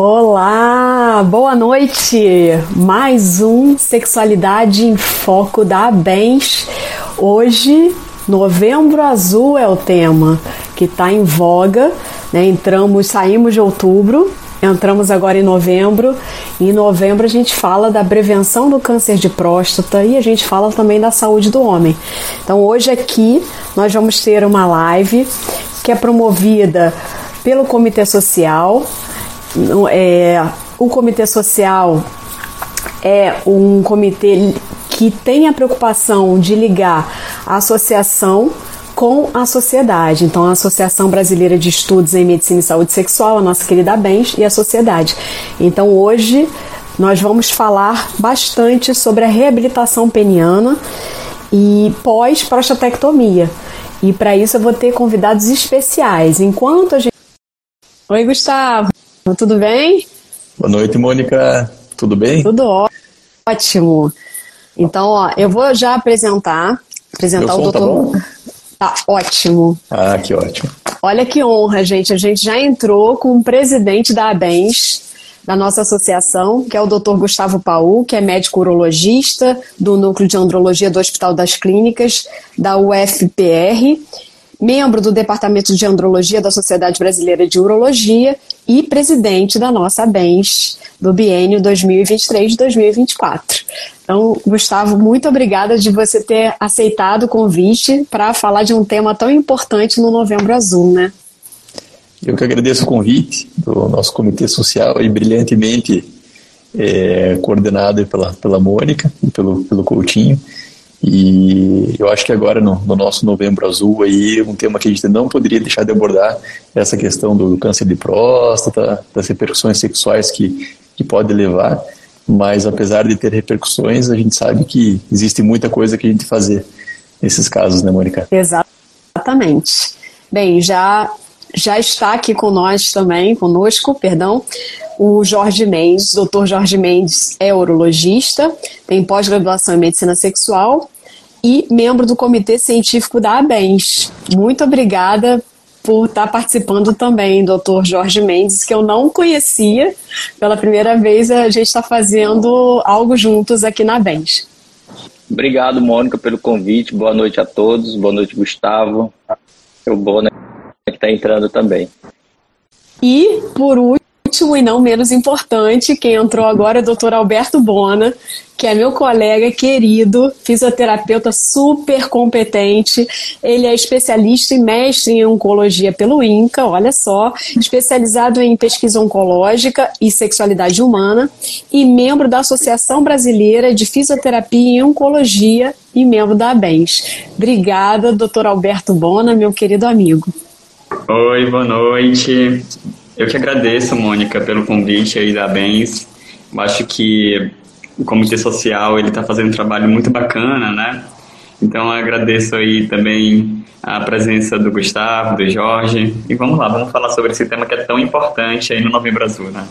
Olá, boa noite. Mais um Sexualidade em Foco da Bens. Hoje, Novembro Azul é o tema que está em voga. Né? Entramos, saímos de outubro, entramos agora em novembro. E em novembro a gente fala da prevenção do câncer de próstata e a gente fala também da saúde do homem. Então hoje aqui nós vamos ter uma live que é promovida pelo Comitê Social é, o comitê social é um comitê que tem a preocupação de ligar a associação com a sociedade. Então, a Associação Brasileira de Estudos em Medicina e Saúde Sexual, a nossa querida Bens, e a sociedade. Então, hoje nós vamos falar bastante sobre a reabilitação peniana e pós-prostatectomia. E para isso eu vou ter convidados especiais. Enquanto a gente. Oi, Gustavo. Tudo bem? Boa noite, Mônica. Tudo bem? Tudo ótimo. Então, ó, eu vou já apresentar, apresentar Meu o tá doutor. Tá, tá ótimo. Ah, que ótimo. Olha que honra, gente. A gente já entrou com o presidente da ABENS, da nossa associação, que é o Dr. Gustavo Paul, que é médico urologista do Núcleo de Andrologia do Hospital das Clínicas, da UFPR membro do Departamento de Andrologia da Sociedade Brasileira de Urologia e presidente da nossa BENS do biênio 2023-2024. Então, Gustavo, muito obrigada de você ter aceitado o convite para falar de um tema tão importante no Novembro Azul, né? Eu que agradeço o convite do nosso comitê social e brilhantemente é, coordenado pela, pela Mônica e pelo, pelo Coutinho. E eu acho que agora no, no, nosso Novembro Azul aí um tema que a gente não poderia deixar de abordar é essa questão do câncer de próstata, das repercussões sexuais que, que pode levar. Mas apesar de ter repercussões, a gente sabe que existe muita coisa que a gente fazer nesses casos, né, Mônica? Exatamente. Bem, já já está aqui com nós também, conosco, perdão, o Jorge Mendes. O doutor Jorge Mendes é urologista, tem pós-graduação em medicina sexual e membro do comitê científico da ABENS. Muito obrigada por estar participando também, doutor Jorge Mendes, que eu não conhecia. Pela primeira vez a gente está fazendo algo juntos aqui na ABENS. Obrigado, Mônica, pelo convite. Boa noite a todos. Boa noite, Gustavo. Seu Bona que está entrando também. E, por último, último e não menos importante, quem entrou agora é o Dr. Alberto Bona, que é meu colega querido, fisioterapeuta super competente. Ele é especialista e mestre em oncologia pelo INCA, olha só, especializado em pesquisa oncológica e sexualidade humana e membro da Associação Brasileira de Fisioterapia em Oncologia e membro da ABENS. Obrigada, doutor Alberto Bona, meu querido amigo. Oi, boa noite. Eu que agradeço, Mônica, pelo convite aí da Bens. Eu acho que o Comitê Social ele está fazendo um trabalho muito bacana, né? Então agradeço aí também a presença do Gustavo, do Jorge. E vamos lá, vamos falar sobre esse tema que é tão importante aí no Novembro Azul, né?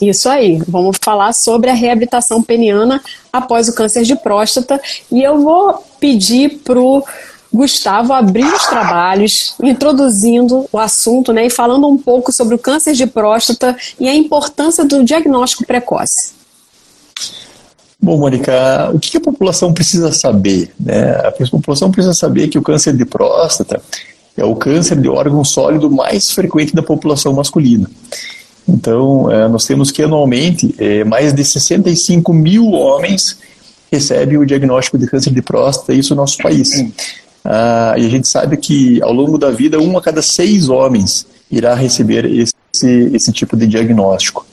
Isso aí, vamos falar sobre a reabilitação peniana após o câncer de próstata. E eu vou pedir pro Gustavo abriu os trabalhos, introduzindo o assunto né, e falando um pouco sobre o câncer de próstata e a importância do diagnóstico precoce. Bom, Mônica, o que a população precisa saber? Né? A população precisa saber que o câncer de próstata é o câncer de órgão sólido mais frequente da população masculina. Então, é, nós temos que anualmente é, mais de 65 mil homens recebem o diagnóstico de câncer de próstata, isso no nosso país. Ah, e a gente sabe que ao longo da vida, um a cada seis homens irá receber esse, esse tipo de diagnóstico.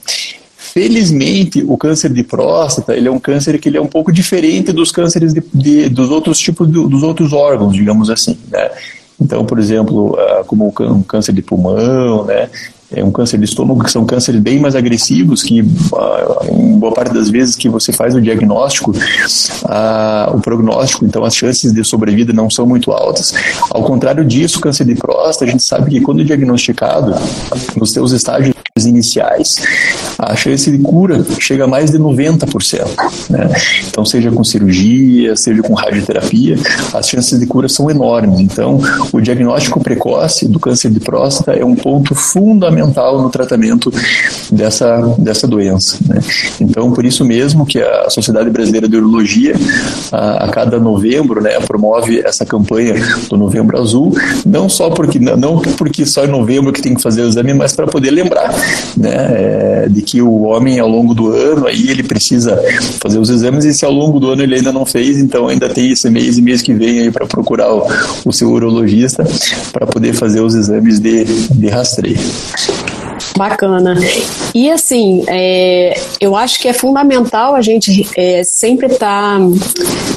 Felizmente, o câncer de próstata ele é um câncer que ele é um pouco diferente dos cânceres de, de, dos outros tipos de, dos outros órgãos, digamos assim. Né? Então, por exemplo, ah, como o câncer de pulmão, né? É um câncer de estômago, que são cânceres bem mais agressivos, que uh, em boa parte das vezes que você faz o diagnóstico, uh, o prognóstico, então as chances de sobrevida não são muito altas. Ao contrário disso, câncer de próstata, a gente sabe que quando diagnosticado, nos seus estágios iniciais, a chance de cura chega a mais de 90%. Né? Então, seja com cirurgia, seja com radioterapia, as chances de cura são enormes. Então, o diagnóstico precoce do câncer de próstata é um ponto fundamental no tratamento dessa, dessa doença. Né? Então, por isso mesmo que a Sociedade Brasileira de Urologia, a, a cada novembro, né, promove essa campanha do Novembro Azul, não só porque não porque só em novembro que tem que fazer o exame, mas para poder lembrar né, é, de que o homem ao longo do ano aí ele precisa fazer os exames e se ao longo do ano ele ainda não fez, então ainda tem esse mês e mês que vem aí para procurar o, o seu urologista para poder fazer os exames de, de rastreio. Bacana. E assim, é, eu acho que é fundamental a gente é, sempre estar tá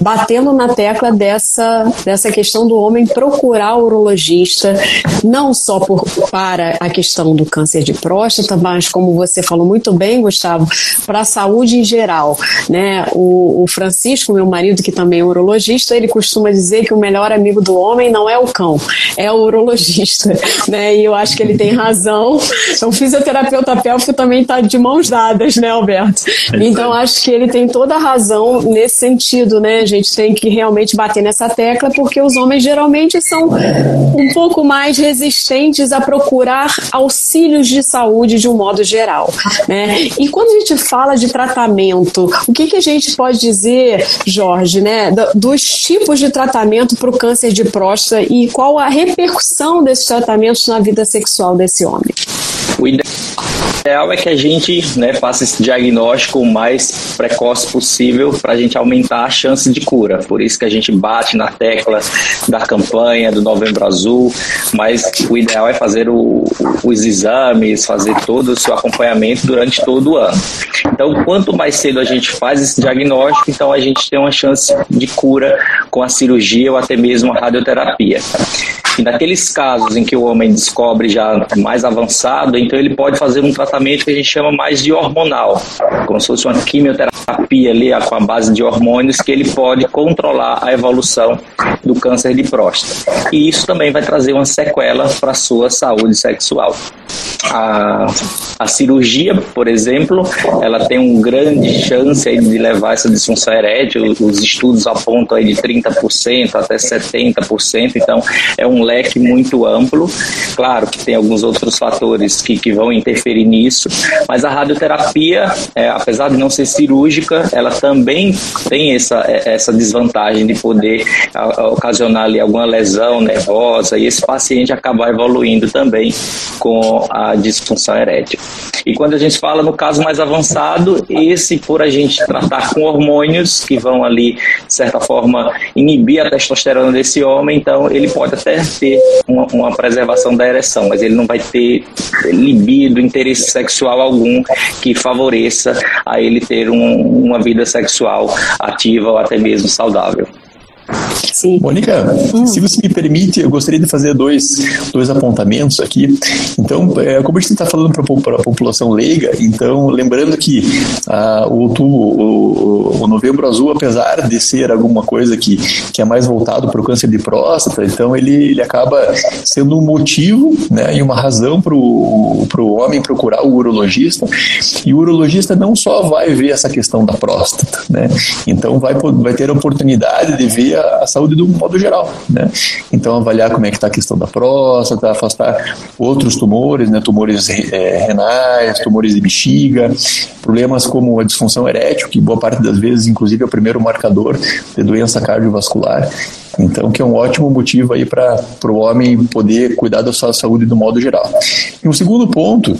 batendo na tecla dessa, dessa questão do homem procurar o urologista, não só por, para a questão do câncer de próstata, mas como você falou muito bem, Gustavo, para a saúde em geral. Né? O, o Francisco, meu marido, que também é urologista, ele costuma dizer que o melhor amigo do homem não é o cão, é o urologista. Né? E eu acho que ele tem razão. Então, fisioterapeuta pélvico também está de mãos dadas, né, Alberto? É então acho que ele tem toda a razão nesse sentido, né? A gente tem que realmente bater nessa tecla, porque os homens geralmente são um pouco mais resistentes a procurar auxílios de saúde de um modo geral, né? E quando a gente fala de tratamento, o que, que a gente pode dizer, Jorge, né, dos tipos de tratamento para o câncer de próstata e qual a repercussão desses tratamentos na vida sexual desse homem? O ideal é que a gente né, faça esse diagnóstico o mais precoce possível para a gente aumentar a chance de cura. Por isso que a gente bate na tecla da campanha do Novembro Azul, mas o ideal é fazer o, os exames, fazer todo o seu acompanhamento durante todo o ano. Então, quanto mais cedo a gente faz esse diagnóstico, então a gente tem uma chance de cura com a cirurgia ou até mesmo a radioterapia. E naqueles casos em que o homem descobre já mais avançado, então ele pode fazer um tratamento que a gente chama mais de hormonal, como se fosse uma quimioterapia ali com a base de hormônios que ele pode controlar a evolução do câncer de próstata. E isso também vai trazer uma sequela para a sua saúde sexual. A, a cirurgia, por exemplo, ela tem uma grande chance de levar essa disfunção erétil. Os estudos apontam aí de 30% até 70%, então é um leque muito amplo. Claro que tem alguns outros fatores que, que vão interferir nisso, mas a radioterapia, é, apesar de não ser cirúrgica, ela também tem essa, é, essa desvantagem de poder a, a, ocasionar ali alguma lesão nervosa e esse paciente acabar evoluindo também com a disfunção erétil. E quando a gente fala no caso mais avançado, esse por a gente tratar com hormônios que vão ali, de certa forma, inibir a testosterona desse homem, então ele pode até ter uma, uma preservação da ereção, mas ele não vai ter libido, interesse sexual algum que favoreça a ele ter um, uma vida sexual ativa ou até mesmo saudável. Sim. Mônica, hum. se você me permite, eu gostaria de fazer dois, dois apontamentos aqui. Então, é, como a gente está falando para a população leiga, então, lembrando que ah, o, o, o, Novembro Azul, apesar de ser alguma coisa que, que é mais voltado para o câncer de próstata, então ele, ele acaba sendo um motivo né, e uma razão para o homem procurar o urologista. E o urologista não só vai ver essa questão da próstata, né? Então, vai, vai ter a oportunidade de ver a, a saúde do modo geral, né? Então avaliar como é que está a questão da próstata, afastar outros tumores, né? Tumores é, renais, tumores de bexiga, problemas como a disfunção erétil, que boa parte das vezes, inclusive, é o primeiro marcador de doença cardiovascular. Então, que é um ótimo motivo aí para o homem poder cuidar da sua saúde do modo geral. E um segundo ponto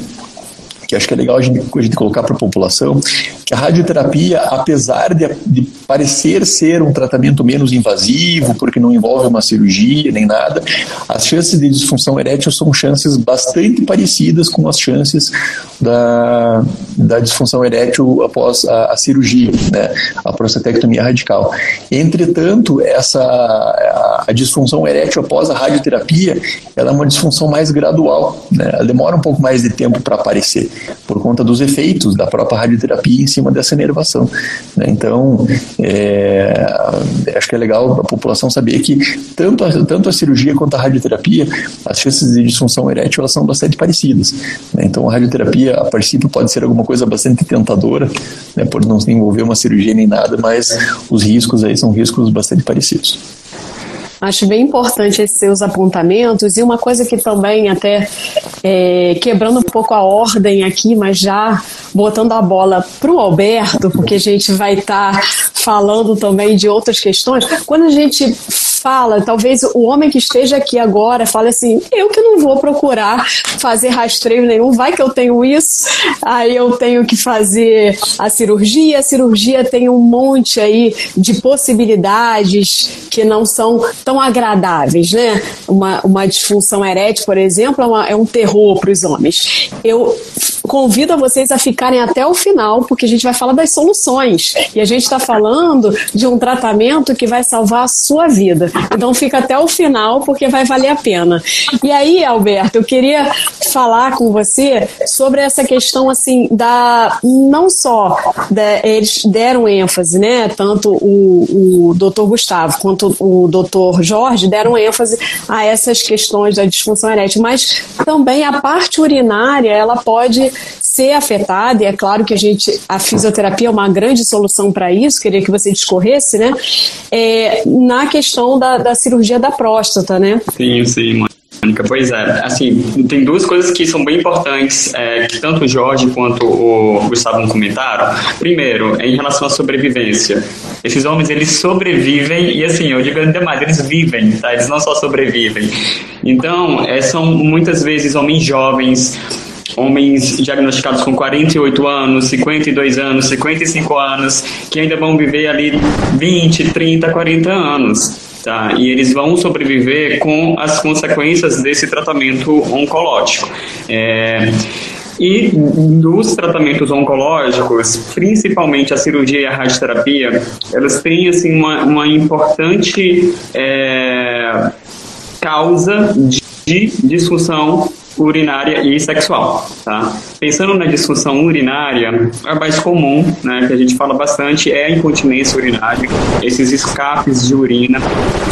que acho que é legal a gente, a gente colocar para a população, que a radioterapia, apesar de, de, parecer ser um tratamento menos invasivo, porque não envolve uma cirurgia nem nada, as chances de disfunção erétil são chances bastante parecidas com as chances da, da disfunção erétil após a, a cirurgia, né, a prostatectomia radical. Entretanto, essa a, a, disfunção erétil após a radioterapia, ela é uma disfunção mais gradual, né, ela demora um pouco mais de tempo para aparecer por conta dos efeitos da própria radioterapia em cima dessa inervação. Né? Então, é, acho que é legal a população saber que tanto a, tanto a cirurgia quanto a radioterapia, as chances de disfunção erétil elas são bastante parecidas. Né? Então, a radioterapia, a princípio, pode ser alguma coisa bastante tentadora, né, por não envolver uma cirurgia nem nada, mas os riscos aí são riscos bastante parecidos. Acho bem importante esses seus apontamentos e uma coisa que também até é, quebrando um pouco a ordem aqui, mas já botando a bola para o Alberto, porque a gente vai estar tá falando também de outras questões. Quando a gente fala, talvez o homem que esteja aqui agora fale assim: eu que não vou procurar fazer rastreio nenhum, vai que eu tenho isso, aí eu tenho que fazer a cirurgia. A cirurgia tem um monte aí de possibilidades que não são tão agradáveis, né? Uma, uma disfunção erétil, por exemplo, é, uma, é um terror para os homens. Eu convido a vocês a ficarem até o final, porque a gente vai falar das soluções. E a gente está falando de um tratamento que vai salvar a sua vida. Então fica até o final, porque vai valer a pena. E aí, Alberto, eu queria falar com você sobre essa questão assim da não só da, eles deram ênfase, né? Tanto o, o doutor Gustavo quanto o doutor Jorge deram ênfase a essas questões da disfunção erétil, mas também a parte urinária ela pode ser afetada, e é claro que a gente, a fisioterapia é uma grande solução para isso, queria que você discorresse, né? É, na questão da, da cirurgia da próstata, né? Sim, sim, Mônica. Pois é, assim, tem duas coisas que são bem importantes, é, que tanto o Jorge quanto o Gustavo comentaram. Primeiro, em relação à sobrevivência. Esses homens, eles sobrevivem, e assim, eu digo ainda mais, eles vivem, tá? Eles não só sobrevivem. Então, é, são muitas vezes homens jovens, homens diagnosticados com 48 anos, 52 anos, 55 anos, que ainda vão viver ali 20, 30, 40 anos. Tá? E eles vão sobreviver com as consequências desse tratamento oncológico. É, e dos tratamentos oncológicos, principalmente a cirurgia e a radioterapia, elas têm assim, uma, uma importante é, causa de disfunção urinária e sexual, tá? Pensando na disfunção urinária, a mais comum, né, que a gente fala bastante, é a incontinência urinária, esses escapes de urina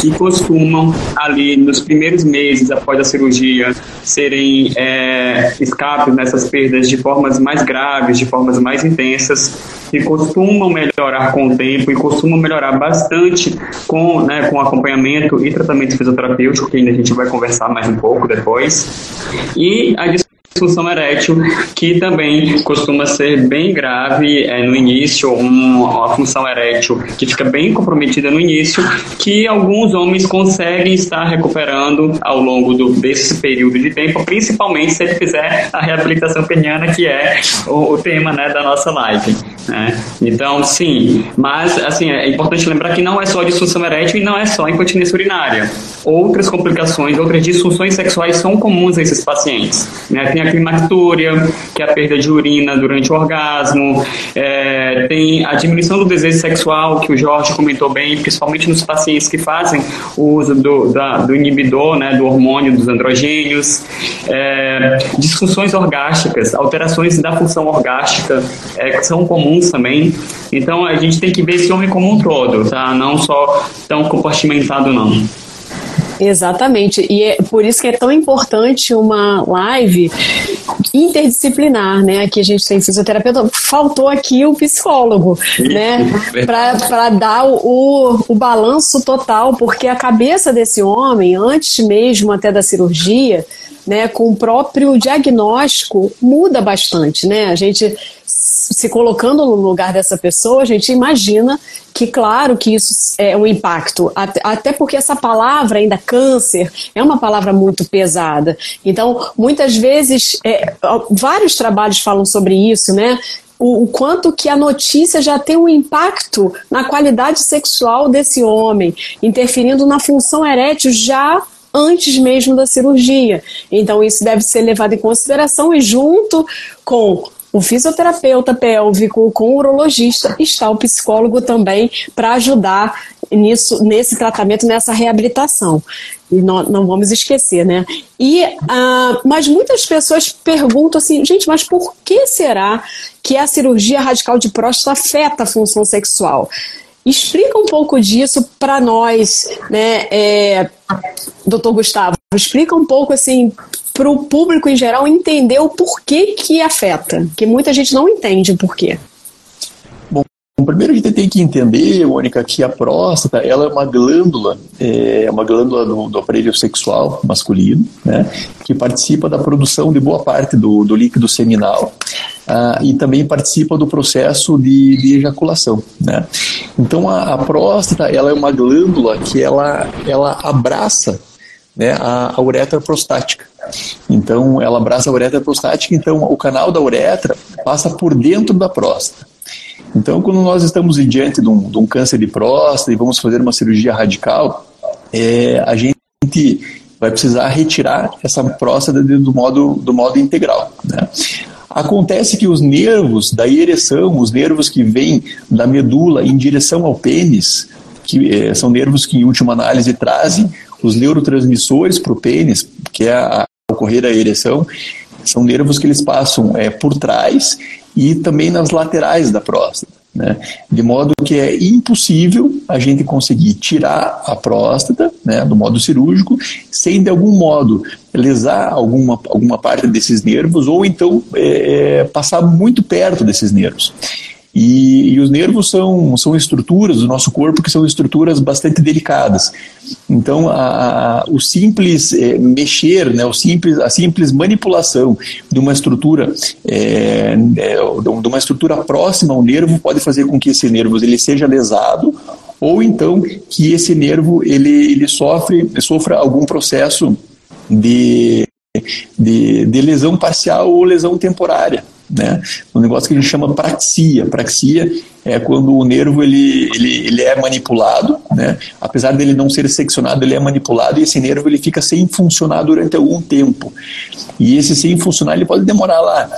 que costumam ali nos primeiros meses após a cirurgia serem é, escapes nessas perdas de formas mais graves, de formas mais intensas, que costumam melhorar com o tempo e costumam melhorar bastante com, né, com acompanhamento e tratamento fisioterapêutico, que ainda a gente vai conversar mais um pouco depois. E disfunção erétil, que também costuma ser bem grave é, no início, um, uma função erétil que fica bem comprometida no início, que alguns homens conseguem estar recuperando ao longo do, desse período de tempo, principalmente se ele fizer a reabilitação peniana, que é o, o tema né, da nossa live. Né? Então, sim, mas assim, é importante lembrar que não é só disfunção erétil e não é só incontinência urinária. Outras complicações, outras disfunções sexuais são comuns a esses pacientes. Né? Tem a climactúria, que é a perda de urina durante o orgasmo, é, tem a diminuição do desejo sexual, que o Jorge comentou bem, principalmente nos pacientes que fazem o uso do, da, do inibidor, né, do hormônio dos androgênios, é, disfunções orgásticas, alterações da função orgástica, é, que são comuns também. Então a gente tem que ver esse homem como um todo, tá? Não só tão compartimentado, não. Exatamente. E é por isso que é tão importante uma live interdisciplinar, né? Aqui a gente tem fisioterapeuta, faltou aqui o psicólogo, né? Para dar o, o balanço total, porque a cabeça desse homem, antes mesmo até da cirurgia, né, com o próprio diagnóstico, muda bastante, né? A gente se colocando no lugar dessa pessoa, a gente imagina que, claro, que isso é um impacto, até porque essa palavra ainda câncer é uma palavra muito pesada. Então, muitas vezes, é, vários trabalhos falam sobre isso, né? O, o, quanto que a notícia já tem um impacto na qualidade sexual desse homem, interferindo na função erétil já antes mesmo da cirurgia. Então, isso deve ser levado em consideração e, junto com o fisioterapeuta pélvico, com o urologista, está o psicólogo também para ajudar nisso, nesse tratamento, nessa reabilitação. E não, não vamos esquecer, né? E, uh, mas muitas pessoas perguntam assim, gente, mas por que será que a cirurgia radical de próstata afeta a função sexual? Explica um pouco disso para nós, né, é, doutor Gustavo. Explica um pouco assim para o público em geral entender o porquê que afeta, que muita gente não entende o porquê. Bom, primeiro a gente tem que entender, Mônica, que a próstata ela é uma glândula, é uma glândula do, do aparelho sexual masculino, né, que participa da produção de boa parte do, do líquido seminal ah, e também participa do processo de, de ejaculação. Né. Então a, a, próstata ela é uma glândula que ela, ela abraça né, a, a uretra prostática. Então ela abraça a uretra prostática, então o canal da uretra passa por dentro da próstata. Então, quando nós estamos diante de um, de um câncer de próstata e vamos fazer uma cirurgia radical, é, a gente vai precisar retirar essa próstata do modo, do modo integral. Né? Acontece que os nervos da ereção, os nervos que vêm da medula em direção ao pênis, que é, são nervos que, em última análise, trazem os neurotransmissores para o pênis, que é a, a ocorrer a ereção, são nervos que eles passam é, por trás e também nas laterais da próstata. Né? De modo que é impossível a gente conseguir tirar a próstata né, do modo cirúrgico sem de algum modo lesar alguma, alguma parte desses nervos ou então é, é passar muito perto desses nervos. E, e, os nervos são, são estruturas do nosso corpo que são estruturas bastante delicadas. Então, a, a, o simples é, mexer, né, o simples, a simples manipulação de uma estrutura é, de uma estrutura próxima ao nervo pode fazer com que esse nervo ele seja lesado ou então que esse nervo ele, ele sofre, sofra algum processo de, de, de lesão parcial ou lesão temporária né? Um negócio que a gente chama praxia. Praxia é quando o nervo ele, ele, ele é manipulado, né? Apesar dele não ser seccionado, ele é manipulado e esse nervo ele fica sem funcionar durante algum tempo. E esse sem funcionar ele pode demorar lá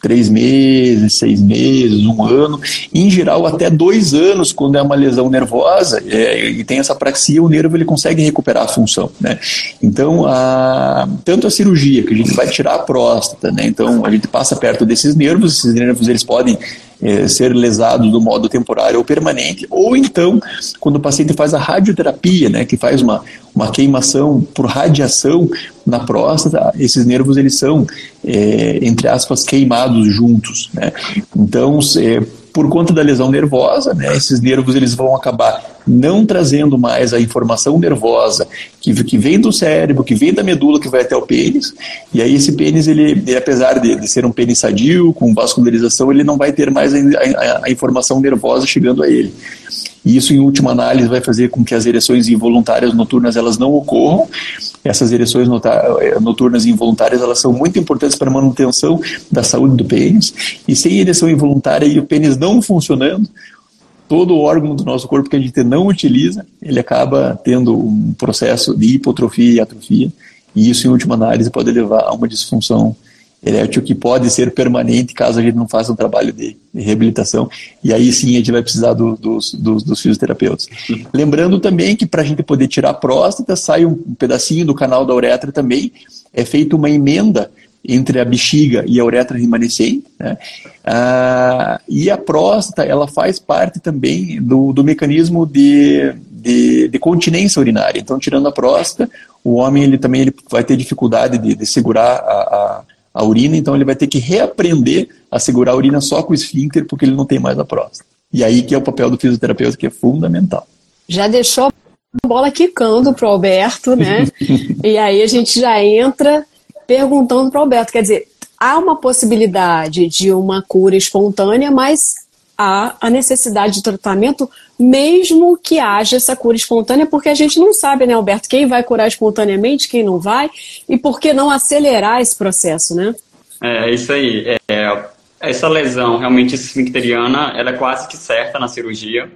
três meses, seis meses, um ano, em geral até dois anos quando é uma lesão nervosa é, e tem essa praxia, o nervo ele consegue recuperar a função, né? Então, a, tanto a cirurgia que a gente vai tirar a próstata, né? Então a gente passa perto desses nervos, esses nervos eles podem é, ser lesados do modo temporário ou permanente, ou então, quando o paciente faz a radioterapia, né, que faz uma, uma queimação por radiação na próstata, esses nervos eles são, é, entre aspas, queimados juntos. Né? Então, é, por conta da lesão nervosa, né, esses nervos eles vão acabar não trazendo mais a informação nervosa que, que vem do cérebro, que vem da medula, que vai até o pênis, e aí esse pênis, ele, ele apesar de, de, ser um pênis sadio, com vascularização, ele não vai ter mais a, a, a informação nervosa chegando a ele. E isso, em última análise, vai fazer com que as ereções involuntárias noturnas elas não ocorram. Essas ereções noturnas involuntárias elas são muito importantes para a manutenção da saúde do pênis. E sem ereção involuntária e o pênis não funcionando, todo órgão do nosso corpo que a gente não utiliza, ele acaba tendo um processo de hipotrofia e atrofia. E isso, em última análise, pode levar a uma disfunção erétil que pode ser permanente caso a gente não faça um trabalho de, de reabilitação. E aí sim a gente vai precisar do, dos, dos, dos, fisioterapeutas. Lembrando também que para a gente poder tirar a próstata, sai um pedacinho do canal da uretra também, é feita uma emenda entre a bexiga e a uretra remanescente. Né? Ah, e a próstata, ela faz parte também do, do mecanismo de, de, de, continência urinária. Então, tirando a próstata, o homem ele também ele vai ter dificuldade de, de segurar a a urina, então ele vai ter que reaprender a segurar a urina só com o esfíncter, porque ele não tem mais a próstata. E aí que é o papel do fisioterapeuta, que é fundamental. Já deixou a bola quicando para o Alberto, né? e aí a gente já entra perguntando para o Alberto, quer dizer, há uma possibilidade de uma cura espontânea, mas há a necessidade de tratamento, mesmo que haja essa cura espontânea, porque a gente não sabe, né, Alberto, quem vai curar espontaneamente, quem não vai, e por que não acelerar esse processo, né? É, isso aí. É, é essa lesão realmente esfincteriana, ela é quase que certa na cirurgia,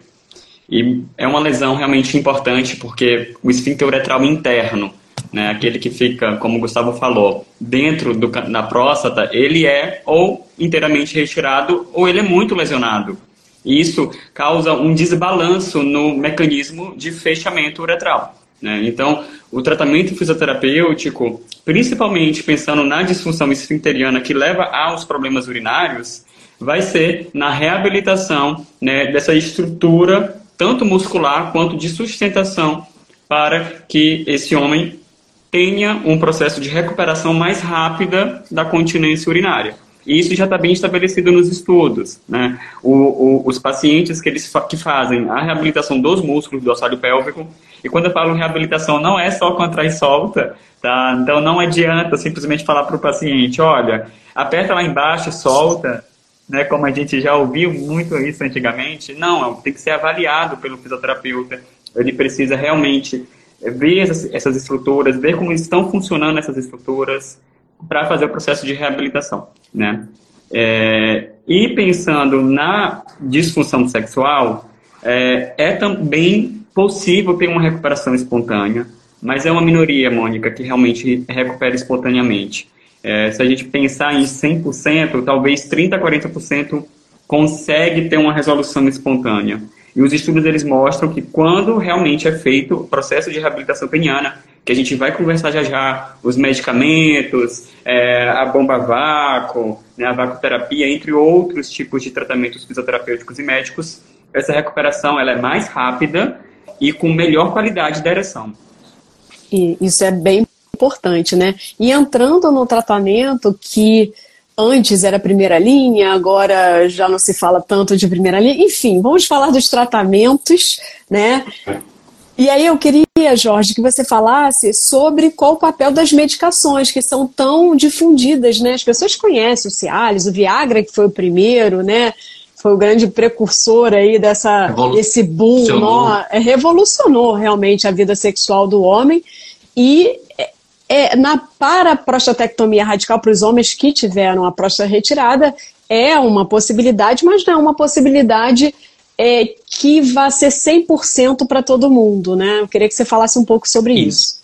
e é uma lesão realmente importante porque o esfíncter uretral interno, né, aquele que fica, como o Gustavo falou, dentro do, da próstata, ele é ou inteiramente retirado ou ele é muito lesionado. E isso causa um desbalanço no mecanismo de fechamento uretral. Né? Então, o tratamento fisioterapêutico, principalmente pensando na disfunção esfincteriana que leva aos problemas urinários, vai ser na reabilitação né, dessa estrutura, tanto muscular quanto de sustentação, para que esse homem tenha um processo de recuperação mais rápida da continência urinária. E isso já está bem estabelecido nos estudos. Né? O, o, os pacientes que, eles, que fazem a reabilitação dos músculos do assoalho pélvico, e quando eu falo reabilitação, não é só contrai e solta, tá? Então não adianta simplesmente falar para o paciente, olha, aperta lá embaixo e solta, né? como a gente já ouviu muito isso antigamente. Não, tem que ser avaliado pelo fisioterapeuta. Ele precisa realmente ver essas, essas estruturas, ver como estão funcionando essas estruturas, para fazer o processo de reabilitação, né? É, e pensando na disfunção sexual, é, é, também possível ter uma recuperação espontânea, mas é uma minoria, Mônica, que realmente recupera espontaneamente. É, se a gente pensar em 100%, talvez 30% a 40% consegue ter uma resolução espontânea. E os estudos eles mostram que quando realmente é feito o processo de reabilitação peniana, que a gente vai conversar já já, os medicamentos, é, a bomba vácuo, né, a vacuoterapia, entre outros tipos de tratamentos fisioterapêuticos e médicos, essa recuperação ela é mais rápida e com melhor qualidade da ereção. E isso é bem importante, né? E entrando no tratamento que antes era primeira linha, agora já não se fala tanto de primeira linha. Enfim, vamos falar dos tratamentos, né? E aí eu queria, Jorge, que você falasse sobre qual o papel das medicações que são tão difundidas, né? As pessoas conhecem o Cialis, o Viagra, que foi o primeiro, né? Foi o grande precursor aí dessa, desse boom, nó, revolucionou realmente a vida sexual do homem. E é, na, para a prostatectomia radical, para os homens que tiveram a próstata retirada, é uma possibilidade, mas não é uma possibilidade é, que vá ser 100% para todo mundo, né? Eu queria que você falasse um pouco sobre isso.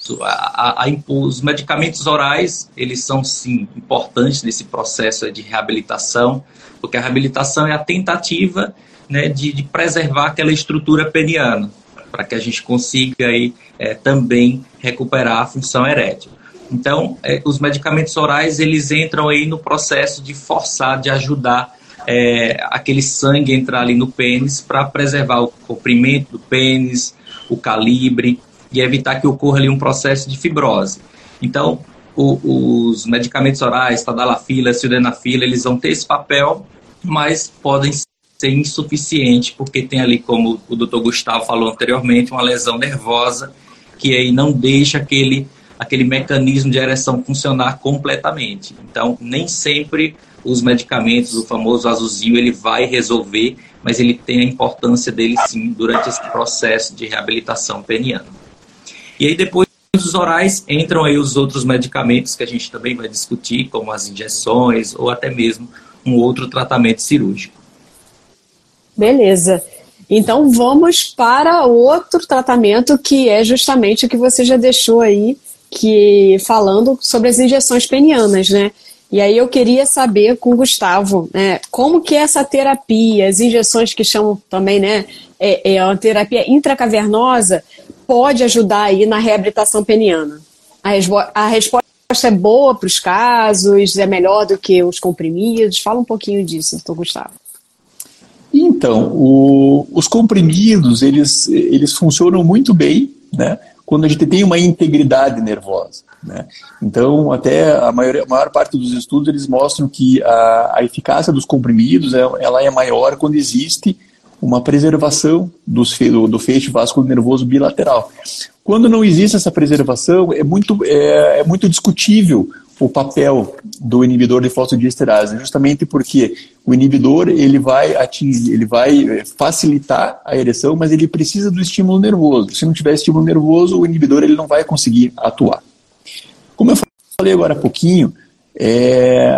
isso. A, a, a, os medicamentos orais, eles são, sim, importantes nesse processo de reabilitação, porque a reabilitação é a tentativa né, de, de preservar aquela estrutura peniana, para que a gente consiga aí, é, também recuperar a função erétil. Então, é, os medicamentos orais, eles entram aí no processo de forçar, de ajudar é, aquele sangue entrar ali no pênis para preservar o comprimento do pênis, o calibre e evitar que ocorra ali um processo de fibrose. Então, o, os medicamentos orais, tadalafila, sildenafila, eles vão ter esse papel, mas podem ser insuficientes porque tem ali, como o Dr. Gustavo falou anteriormente, uma lesão nervosa que aí não deixa aquele aquele mecanismo de ereção funcionar completamente. Então, nem sempre os medicamentos, o famoso azulzinho, ele vai resolver, mas ele tem a importância dele sim durante esse processo de reabilitação peniana. E aí depois dos orais entram aí os outros medicamentos que a gente também vai discutir, como as injeções ou até mesmo um outro tratamento cirúrgico. Beleza. Então vamos para outro tratamento que é justamente o que você já deixou aí, que falando sobre as injeções penianas, né? E aí eu queria saber com o Gustavo, né, como que é essa terapia, as injeções que chamam também, né, é, é terapia intracavernosa, pode ajudar aí na reabilitação peniana? A, a resposta é boa para os casos, é melhor do que os comprimidos? Fala um pouquinho disso, doutor Gustavo. Então, o, os comprimidos, eles, eles funcionam muito bem, né, quando a gente tem uma integridade nervosa. Né? Então, até a maior, a maior parte dos estudos eles mostram que a, a eficácia dos comprimidos é, ela é maior quando existe uma preservação dos, do, do feixe vascular nervoso bilateral. Quando não existe essa preservação, é muito, é, é muito discutível o papel do inibidor de fosfodiesterase, justamente porque o inibidor ele vai atingir, ele vai facilitar a ereção, mas ele precisa do estímulo nervoso. Se não tiver estímulo nervoso, o inibidor ele não vai conseguir atuar. Como eu falei agora há pouquinho, é,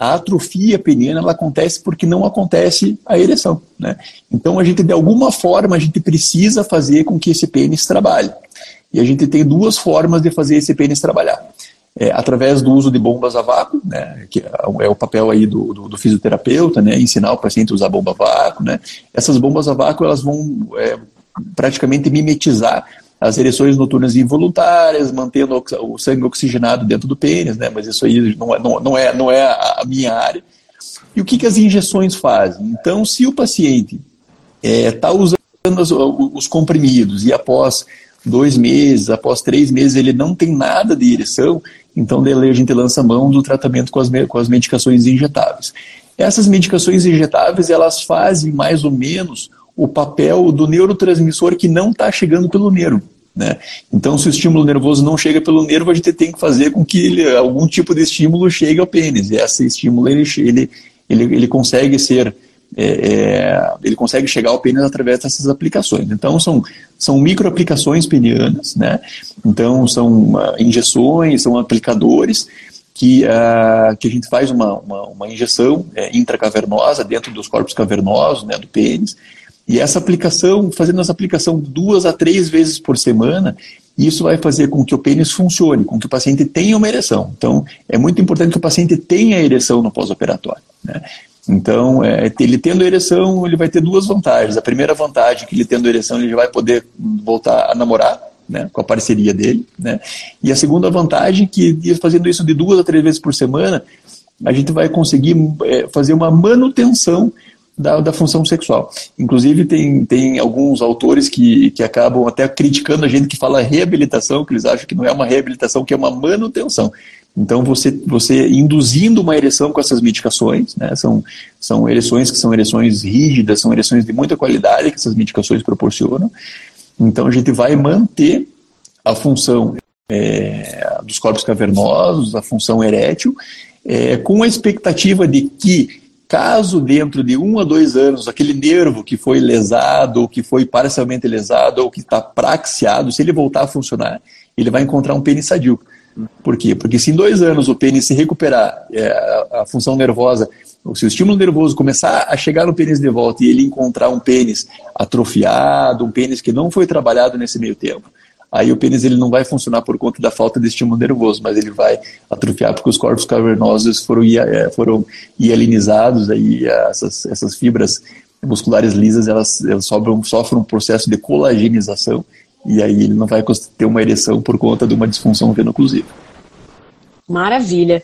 a atrofia peniana ela acontece porque não acontece a ereção. Né? Então a gente, de alguma forma, a gente precisa fazer com que esse pênis trabalhe. E a gente tem duas formas de fazer esse pênis trabalhar. É, através do uso de bombas a vácuo, né, que é o papel aí do, do, do, fisioterapeuta, né, ensinar o paciente a usar bomba a vácuo, né. Essas bombas a vácuo elas vão é, praticamente mimetizar as ereções noturnas involuntárias, mantendo o sangue oxigenado dentro do pênis, né? Mas isso aí não é, não, não é, não é a minha área. E o que, que as injeções fazem? Então, se o paciente está é, tá usando os, os comprimidos e após dois meses, após três meses ele não tem nada de ereção, então daí a gente lança mão do tratamento com as, com as medicações injetáveis. Essas medicações injetáveis, elas fazem mais ou menos o papel do neurotransmissor que não está chegando pelo nervo. Né? Então, se o estímulo nervoso não chega pelo nervo, a gente tem que fazer com que ele, algum tipo de estímulo chegue ao pênis. E esse estímulo ele, ele, ele, ele consegue ser é, é, ele consegue chegar ao pênis através dessas aplicações. Então, são, são microaplicações penianas, né? Então, são uh, injeções, são aplicadores que, uh, que a gente faz uma, uma, uma injeção é, intracavernosa dentro dos corpos cavernosos, né, do pênis, e essa aplicação, fazendo essa aplicação duas a três vezes por semana, isso vai fazer com que o pênis funcione, com que o paciente tenha uma ereção. Então, é muito importante que o paciente tenha ereção no pós-operatório. Né? Então, é, ele tendo ereção, ele vai ter duas vantagens. A primeira vantagem é que ele tendo ereção, ele já vai poder voltar a namorar, né, com a parceria dele, né? E a segunda vantagem é que fazendo isso de duas a três vezes por semana, a gente vai conseguir é, fazer uma manutenção da, da função sexual. Inclusive, tem, tem alguns autores que, que acabam até criticando a gente que fala reabilitação, que eles acham que não é uma reabilitação, que é uma manutenção. Então, você, você induzindo uma ereção com essas medicações, né, são, são ereções que são ereções rígidas, são ereções de muita qualidade que essas medicações proporcionam. Então, a gente vai manter a função é, dos corpos cavernosos, a função erétil, é, com a expectativa de que, caso dentro de um a dois anos, aquele nervo que foi lesado, ou que foi parcialmente lesado, ou que está praxiado, se ele voltar a funcionar, ele vai encontrar um pênis sadio. Por quê? Porque se em dois anos o pênis se recuperar, é, a, função nervosa, se o estímulo nervoso começar a chegar no pênis de volta e ele encontrar um pênis atrofiado, um pênis que não foi trabalhado nesse meio tempo, aí o pênis ele não vai funcionar por conta da falta de estímulo nervoso, mas ele vai atrofiar porque os corpos cavernosos foram, é, foram hialinizados, aí essas, essas fibras musculares lisas elas, elas sofrem, sofrem um processo de colagenização e aí ele não vai ter uma ereção por conta de uma disfunção venoclusiva. Maravilha.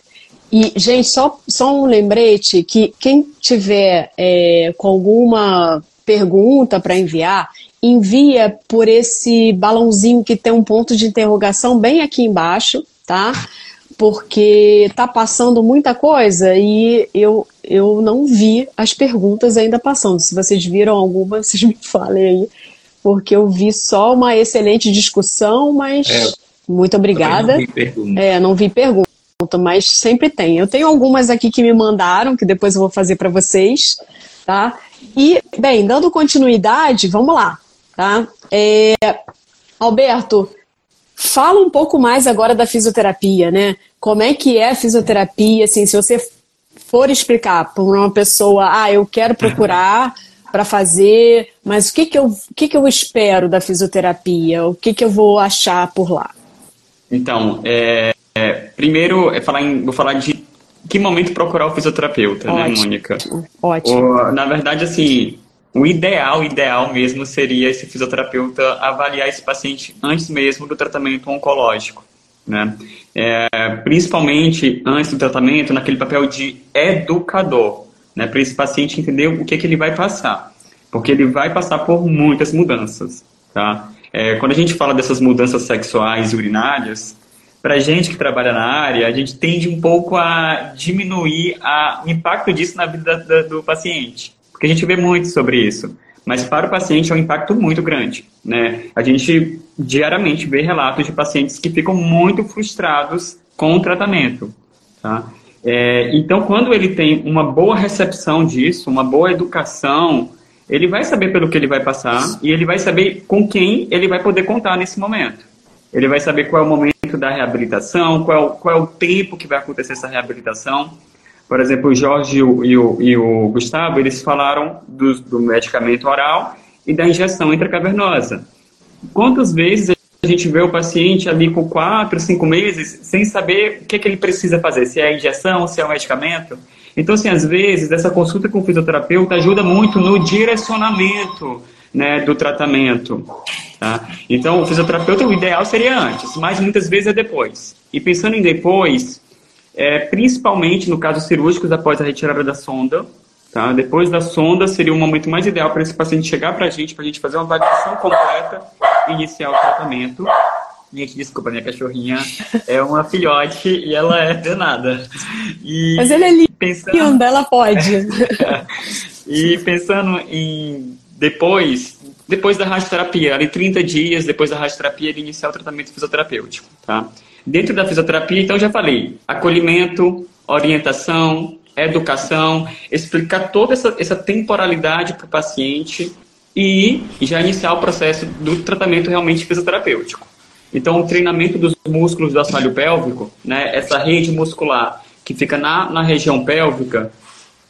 E, gente, só, só um lembrete que quem tiver é, com alguma pergunta para enviar, envia por esse balãozinho que tem um ponto de interrogação bem aqui embaixo, tá? Porque tá passando muita coisa e eu, eu não vi as perguntas ainda passando. Se vocês viram alguma, vocês me falem aí porque eu vi só uma excelente discussão, mas é, muito obrigada. Não vi pergunta. É, não vi pergunta, mas sempre tem. Eu tenho algumas aqui que me mandaram, que depois eu vou fazer para vocês, tá? E, bem, dando continuidade, vamos lá, tá? É, Alberto, fala um pouco mais agora da fisioterapia, né? Como é que é a fisioterapia, assim, se você for explicar para uma pessoa, ah, eu quero procurar para fazer, mas o que, que, eu, o que, que eu espero da fisioterapia? O que, que eu vou achar por lá? Então, é, é, primeiro, é falar em, vou falar de que momento procurar o fisioterapeuta, né, Ótimo. né, Mônica? Ótimo. O, na verdade, assim, o ideal, ideal mesmo seria esse fisioterapeuta avaliar esse paciente antes mesmo do tratamento oncológico, né? É, principalmente antes do tratamento, naquele papel de educador, né, para esse paciente entender o que, que ele vai passar, porque ele vai passar por muitas mudanças, tá? É, quando a gente fala dessas mudanças sexuais e urinárias, para gente que trabalha na área, a gente tende um pouco a diminuir a, o impacto disso na vida da, do paciente, porque a gente vê muito sobre isso. Mas para o paciente é um impacto muito grande, né? A gente diariamente vê relatos de pacientes que ficam muito frustrados com o tratamento, tá? É, então, quando ele tem uma boa recepção disso, uma boa educação, ele vai saber pelo que ele vai passar e ele vai saber com quem ele vai poder contar nesse momento. Ele vai saber qual é o momento da reabilitação, qual é qual é o tempo que vai acontecer essa reabilitação. Por exemplo, o Jorge e o, e o, e o Gustavo, eles falaram do, do medicamento oral e da injeção intracavernosa. Quantas vezes a gente vê o paciente ali com quatro, cinco meses sem saber o que, é que ele precisa fazer, se é a injeção, se é o medicamento. Então, assim, às vezes, essa consulta com o fisioterapeuta ajuda muito no direcionamento né, do tratamento. Tá? Então, o fisioterapeuta, o ideal seria antes, mas muitas vezes é depois. E pensando em depois, é, principalmente no caso cirúrgicos após a retirada da sonda, tá? depois da sonda seria o momento mais ideal para esse paciente chegar para a gente, para a gente fazer uma avaliação completa iniciar o tratamento. Gente, desculpa, minha cachorrinha é uma filhote e ela é danada. E Mas ele é lindo, pensando... ela pode. e pensando em depois, depois da radioterapia, ali 30 dias depois da radioterapia, ele iniciar o tratamento fisioterapêutico, tá? Dentro da fisioterapia, então já falei, acolhimento, orientação, educação, explicar toda essa, essa temporalidade para o paciente e já iniciar o processo do tratamento realmente fisioterapêutico. Então, o treinamento dos músculos do assoalho pélvico, né, essa rede muscular que fica na, na região pélvica,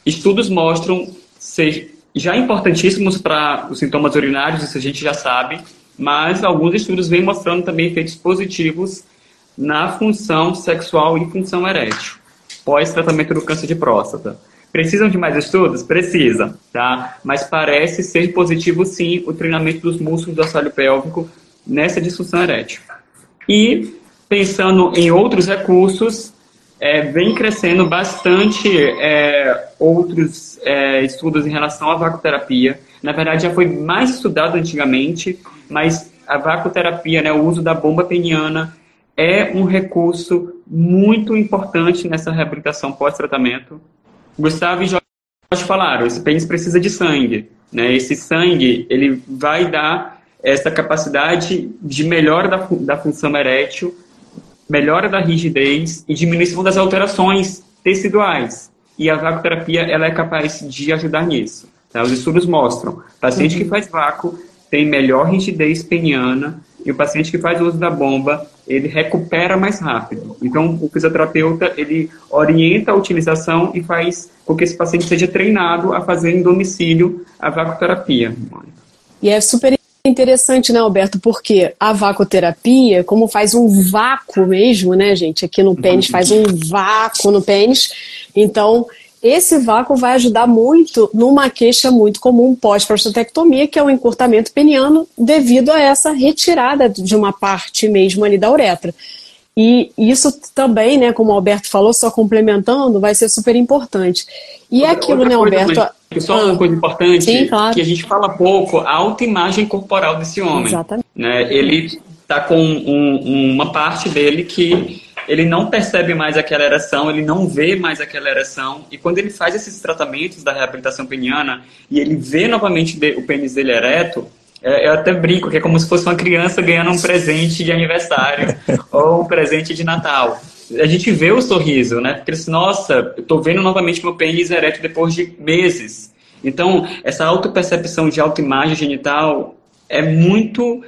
estudos mostram ser já importantíssimos para os sintomas urinários, isso a gente já sabe, mas alguns estudos vêm mostrando também efeitos positivos na função sexual e função erétil, pós-tratamento do câncer de próstata. Precisam de mais estudos? Precisa, tá? Mas parece ser positivo sim o treinamento dos músculos do assoalho pélvico nessa disfunção erétil. E pensando em outros recursos, é, vem crescendo bastante é, outros é, estudos em relação à vacoterapia. Na verdade, já foi mais estudado antigamente, mas a vacoterapia, né, o uso da bomba peniana, é um recurso muito importante nessa reabilitação pós-tratamento. Gustavo e Jorge falaram, esse pênis precisa de sangue. Né? Esse sangue ele vai dar essa capacidade de melhora da, da função erétil, melhora da rigidez e diminuição das alterações teciduais. E a vacoterapia ela é capaz de ajudar nisso. Tá? Os estudos mostram, paciente uhum. que faz vácuo tem melhor rigidez peniana e o paciente que faz uso da bomba, ele recupera mais rápido. Então, o fisioterapeuta, ele orienta a utilização e faz com que esse paciente seja treinado a fazer em domicílio a vacoterapia. E é super interessante, né, Alberto? Porque a vacoterapia, como faz um vácuo mesmo, né, gente? Aqui no pênis faz um vácuo no pênis. Então, esse vácuo vai ajudar muito numa queixa muito comum pós-prostatectomia, que é o encurtamento peniano, devido a essa retirada de uma parte mesmo ali da uretra. E isso também, né, como o Alberto falou, só complementando, vai ser super importante. E é aquilo, né, Alberto? só uma coisa importante, Sim, claro. que a gente fala pouco, a autoimagem corporal desse homem. Exatamente. Né? Ele está com um, uma parte dele que ele não percebe mais aquela ereção, ele não vê mais aquela ereção, e quando ele faz esses tratamentos da reabilitação peniana e ele vê novamente o pênis dele ereto, é, eu até brinco que é como se fosse uma criança ganhando um presente de aniversário ou um presente de Natal. A gente vê o sorriso, né? Porque, assim, nossa, eu tô vendo novamente meu pênis ereto depois de meses. Então, essa autopercepção de autoimagem genital é muito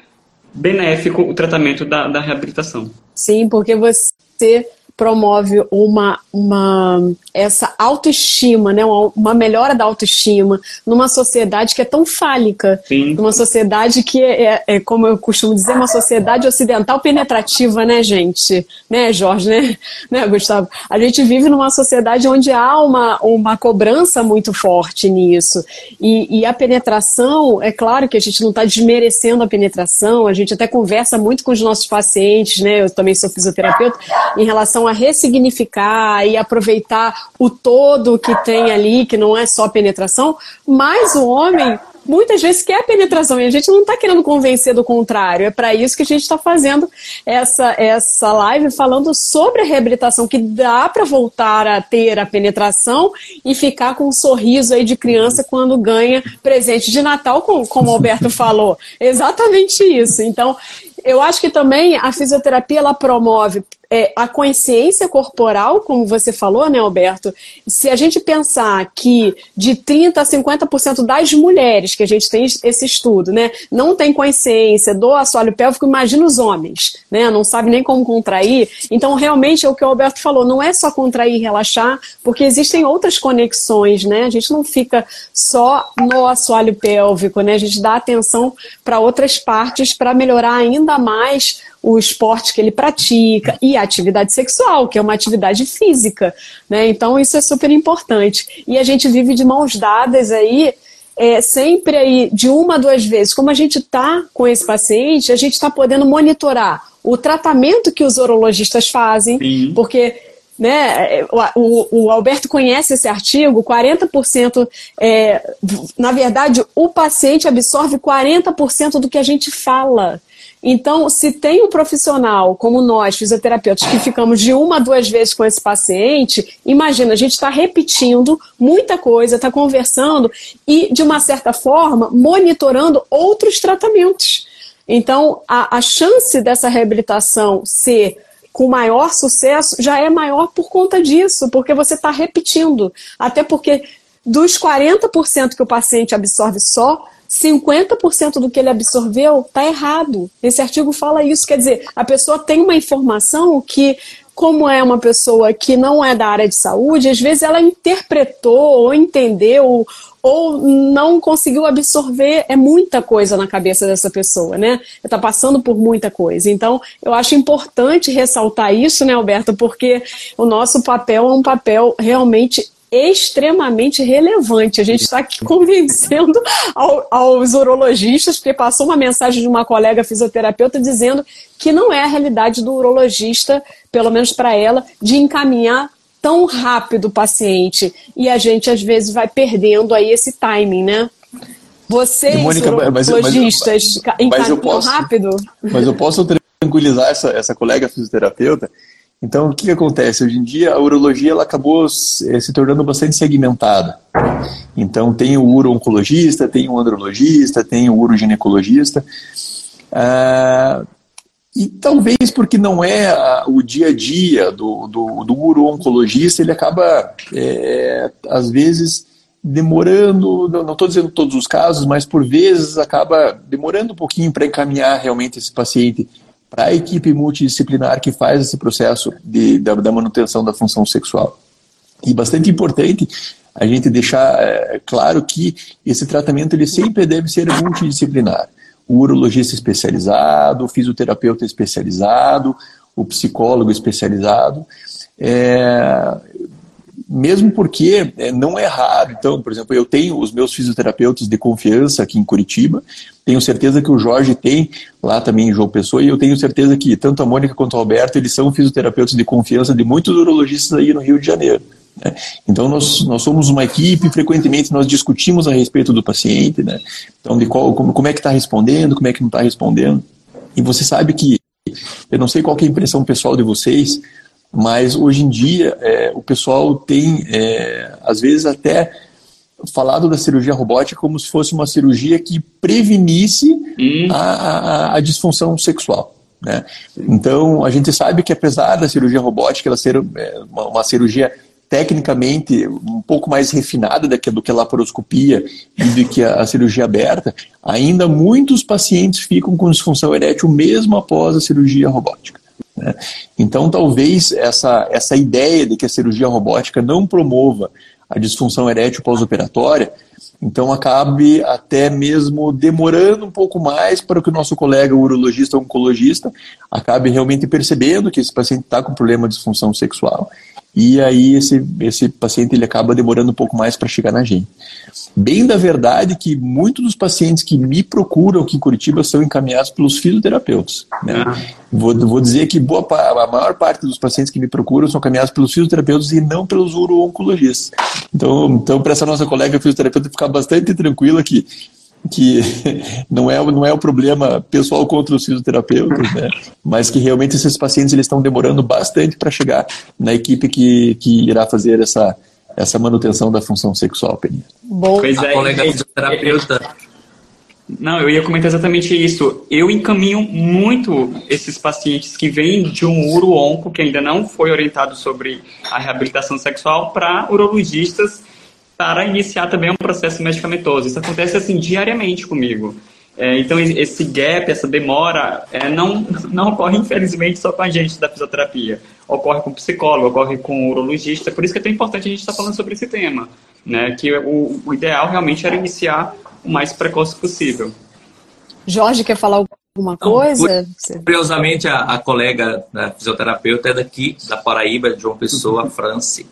benéfico o tratamento da, da reabilitação. Sim, porque você perspective promove uma, uma essa autoestima, né, uma, uma, melhora da autoestima numa sociedade que é tão fálica, Sim. numa sociedade que é, é, é, como eu costumo dizer, uma sociedade ocidental penetrativa, né, gente, né, Jorge, né, né, Gustavo? A gente vive numa sociedade onde há uma, uma cobrança muito forte nisso. E, e a penetração, é claro que a gente não está desmerecendo a penetração, a gente até conversa muito com os nossos pacientes, né, eu também sou fisioterapeuta, em relação a ressignificar e aproveitar o todo que tem ali, que não é só penetração, mas o homem muitas vezes quer penetração e a gente não está querendo convencer do contrário. É para isso que a gente está fazendo essa, essa live falando sobre a reabilitação, que dá para voltar a ter a penetração e ficar com um sorriso aí de criança quando ganha presente de Natal, como, como o Alberto falou. Exatamente isso. Então, eu acho que também a fisioterapia ela promove é, a consciência corporal, como você falou, né, Alberto? Se a gente pensar que de 30% a 50% das mulheres que a gente tem esse estudo, né, não tem consciência do assoalho pélvico, imagina os homens, né, não sabe nem como contrair. Então, realmente, é o que o Alberto falou, não é só contrair e relaxar, porque existem outras conexões, né? A gente não fica só no assoalho pélvico, né? A gente dá atenção para outras partes para melhorar ainda mais o esporte que ele pratica e a atividade sexual, que é uma atividade física, né? Então isso é super importante. E a gente vive de mãos dadas aí, é, sempre aí de uma a duas vezes. Como a gente está com esse paciente, a gente está podendo monitorar o tratamento que os urologistas fazem, Sim. porque né, o, o, Alberto conhece esse artigo, 40%, é, na verdade, o paciente absorve 40% do que a gente fala. Então, se tem um profissional como nós, fisioterapeutas, que ficamos de uma a duas vezes com esse paciente, imagina, a gente está repetindo muita coisa, está conversando e, de uma certa forma, monitorando outros tratamentos. Então, a, a chance dessa reabilitação ser com maior sucesso já é maior por conta disso, porque você está repetindo. Até porque dos 40% que o paciente absorve só, 50% do que ele absorveu está errado. Esse artigo fala isso, quer dizer, a pessoa tem uma informação que, como é uma pessoa que não é da área de saúde, às vezes ela interpretou ou entendeu ou não conseguiu absorver é muita coisa na cabeça dessa pessoa, né? Está passando por muita coisa. Então, eu acho importante ressaltar isso, né, Alberto? Porque o nosso papel é um papel realmente extremamente relevante. A gente está aqui convencendo ao, aos urologistas, porque passou uma mensagem de uma colega fisioterapeuta dizendo que não é a realidade do urologista, pelo menos para ela, de encaminhar tão rápido o paciente. E a gente, às vezes, vai perdendo aí esse timing, né? Vocês, Mônica, urologistas, encaminham rápido? Mas eu posso tranquilizar essa, essa colega fisioterapeuta então, o que, que, acontece? Hoje em dia, a urologia ela acabou eh, se tornando bastante segmentada. Então, tem o uro-oncologista, tem o andrologista, tem o uroginecologista. Ah, e talvez porque não é a, o dia a dia do, do, do uro-oncologista, ele acaba, é, às vezes, demorando, não estou dizendo todos os casos, mas por vezes acaba demorando um pouquinho para encaminhar realmente esse paciente para a equipe multidisciplinar que faz esse processo de, da, da, manutenção da função sexual. E bastante importante a gente deixar é, claro que esse tratamento ele sempre deve ser multidisciplinar. O urologista especializado, o fisioterapeuta especializado, o psicólogo especializado. É, mesmo porque é, não é raro. Então, por exemplo, eu tenho os meus fisioterapeutas de confiança aqui em Curitiba, tenho certeza que o Jorge tem lá também em João Pessoa, e eu tenho certeza que tanto a Mônica quanto o Alberto, eles são fisioterapeutas de confiança de muitos urologistas aí no Rio de Janeiro. Né? Então, nós, nós somos uma equipe, frequentemente nós discutimos a respeito do paciente, né? então, de qual, como, como é que está respondendo, como é que não está respondendo. E você sabe que, eu não sei qual é a impressão pessoal de vocês, mas hoje em dia é, o pessoal tem, é, às vezes, até falado da cirurgia robótica como se fosse uma cirurgia que prevenisse hum. a, a, a, disfunção sexual. Né? Então, a gente sabe que apesar da cirurgia robótica ela ser é, uma, uma cirurgia tecnicamente um pouco mais refinada do que, do que a laparoscopia e do que a, a, cirurgia aberta, ainda muitos pacientes ficam com disfunção erétil mesmo após a cirurgia robótica. Né? Então, talvez essa, essa ideia de que a cirurgia robótica não promova a disfunção erétil pós-operatória, então acabe até mesmo demorando um pouco mais para que o nosso colega urologista ou oncologista acabe realmente percebendo que esse paciente está com problema de disfunção sexual e aí esse, esse paciente ele acaba demorando um pouco mais para chegar na gente. Bem da verdade que muitos dos pacientes que me procuram aqui em Curitiba são encaminhados pelos fisioterapeutas. Né? Ah. Vou, vou dizer que boa, a maior parte dos pacientes que me procuram são encaminhados pelos fisioterapeutas e não pelos uro-oncologistas. Então, então para essa nossa colega fisioterapeuta ficar bastante tranquila que que não é, não é o problema pessoal contra os fisioterapeutas, né? mas que realmente esses pacientes eles estão demorando bastante para chegar na equipe que, que irá fazer essa, essa manutenção da função sexual, Peninha. Bom, pois é, a colega fisioterapeuta. Não, eu ia comentar exatamente isso. Eu encaminho muito esses pacientes que vêm de um uro-onco, que ainda não foi orientado sobre a reabilitação sexual, para urologistas para iniciar também um processo medicamentoso. Isso acontece assim diariamente comigo. É, então esse gap, essa demora, é, não, não ocorre infelizmente só com a gente da fisioterapia. Ocorre com o psicólogo, ocorre com o urologista. Por isso que é tão importante a gente estar falando sobre esse tema, né? Que o, o ideal realmente era iniciar o mais precoce possível. Jorge quer falar alguma coisa? curiosamente, a, a colega da fisioterapeuta é daqui, da Paraíba, de João Pessoa, França.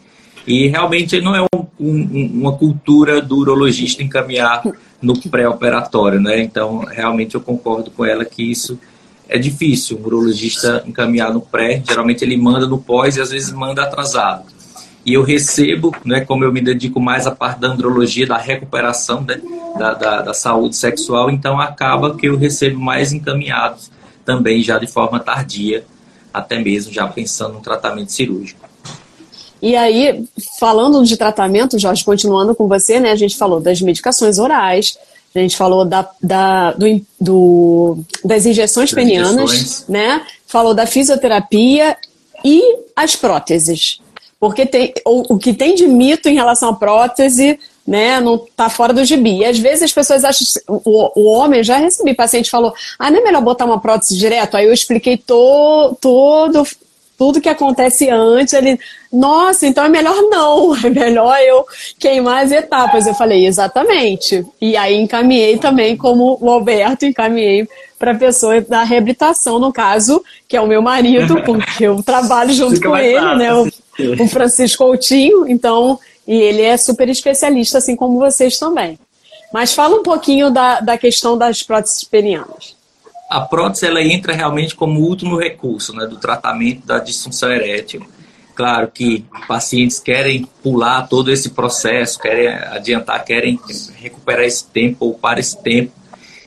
E realmente não é um, um, uma cultura do urologista encaminhar no pré-operatório, né? Então, realmente eu concordo com ela que isso é difícil. O urologista encaminhar no pré, geralmente ele manda no pós e às vezes manda atrasado. E eu recebo, né, como eu me dedico mais à parte da andrologia, da recuperação né, da, da, da saúde sexual, então acaba que eu recebo mais encaminhados também já de forma tardia, até mesmo já pensando no tratamento cirúrgico. E aí, falando de tratamento, Jorge, continuando com você, né? A gente falou das medicações orais, a gente falou da, da do, do, das injeções das penianas, injeções. né? Falou da fisioterapia e as próteses. Porque tem, o, o que tem de mito em relação à prótese, né, não tá fora do gibi. E às vezes as pessoas acham, o, o homem, já recebi paciente falou, ah, não é melhor botar uma prótese direto? Aí eu expliquei to, todo tudo que acontece antes, ele, nossa, então é melhor não, é melhor eu queimar as etapas. Eu falei, exatamente. E aí encaminhei também, como o Alberto, encaminhei para a pessoa da reabilitação, no caso, que é o meu marido, porque eu trabalho junto Fica com ele, fácil. né? O, o Francisco Coutinho, então, e ele é super especialista, assim como vocês também. Mas fala um pouquinho da, da questão das próteses penianas a prótese ela entra realmente como último recurso né, do tratamento da disfunção erétil. Claro que pacientes querem pular todo esse processo, querem adiantar, querem recuperar esse tempo, ou para esse tempo.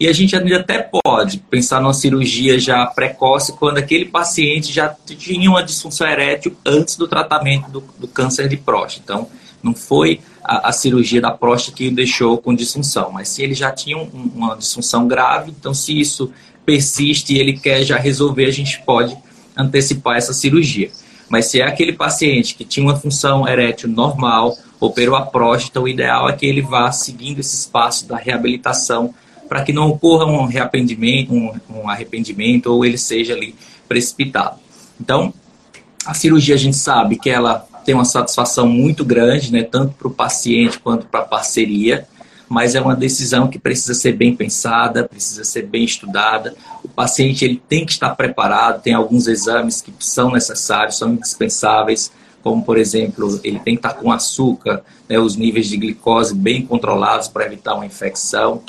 E a gente até pode pensar numa cirurgia já precoce quando aquele paciente já tinha uma disfunção erétil antes do tratamento do, do câncer de próstata. Então, não foi a, a, cirurgia da próstata que o deixou com disfunção, mas se ele já tinha um, uma disfunção grave, então se isso persiste e ele quer já resolver, a gente pode antecipar essa cirurgia. Mas se é aquele paciente que tinha uma função erétil normal, operou a próstata, o ideal é que ele vá seguindo esses passos da reabilitação para que não ocorra um arrependimento, um, um arrependimento ou ele seja ali precipitado. Então, a cirurgia a gente sabe que ela tem uma satisfação muito grande, né, tanto para o paciente quanto para a parceria mas é uma decisão que precisa ser bem pensada, precisa ser bem estudada. O paciente ele tem que estar preparado, tem alguns exames que são necessários, são indispensáveis, como por exemplo, ele tem que estar com açúcar, né, os níveis de glicose bem controlados para evitar uma infecção.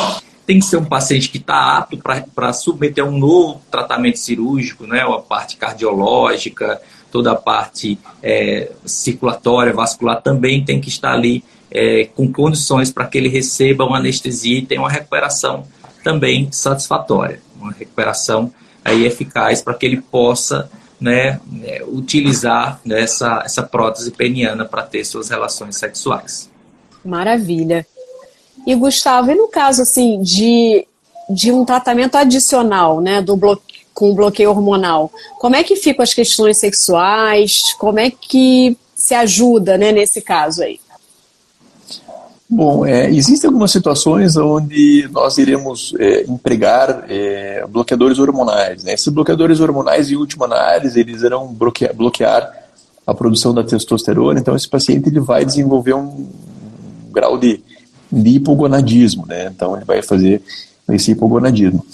Tem que ser um paciente que está apto para submeter a um novo tratamento cirúrgico, né, a parte cardiológica, toda a parte é, circulatória, vascular também tem que estar ali é, com condições para que ele receba uma anestesia e tenha uma recuperação também satisfatória, uma recuperação aí eficaz para que ele possa né, é, utilizar né, essa, essa prótese peniana para ter suas relações sexuais. Maravilha. E Gustavo, e no caso assim de, de um tratamento adicional, né, do com bloqueio hormonal, como é que ficam as questões sexuais? Como é que se ajuda, né, nesse caso aí? Bom, é, existem algumas situações onde nós iremos é, empregar é, bloqueadores hormonais. Né? Esses bloqueadores hormonais, em última análise, eles irão bloquear, bloquear, a produção da testosterona. Então, esse paciente ele vai desenvolver um grau de, de hipogonadismo. Né? Então, ele vai fazer esse hipogonadismo.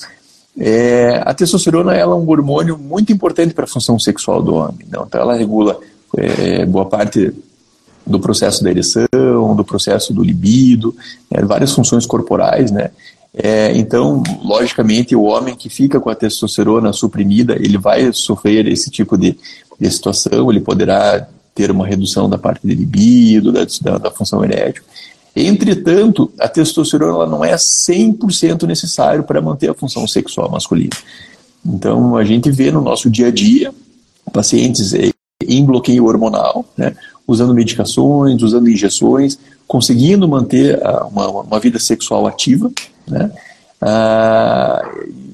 É, a testosterona ela é um hormônio muito importante para a função sexual do homem. Então, ela regula é, boa parte do processo da ereção, do processo do libido, né, várias funções corporais, né? É, então, logicamente, o homem que fica com a testosterona suprimida, ele vai sofrer esse tipo de, de situação, ele poderá ter uma redução da parte de libido, da, da, da função erétil. Entretanto, a testosterona não é 100% necessário para manter a função sexual masculina. Então, a gente vê no nosso dia a dia pacientes em bloqueio hormonal, né, usando medicações, usando injeções, conseguindo manter ah, uma, uma vida sexual ativa, né? Ah,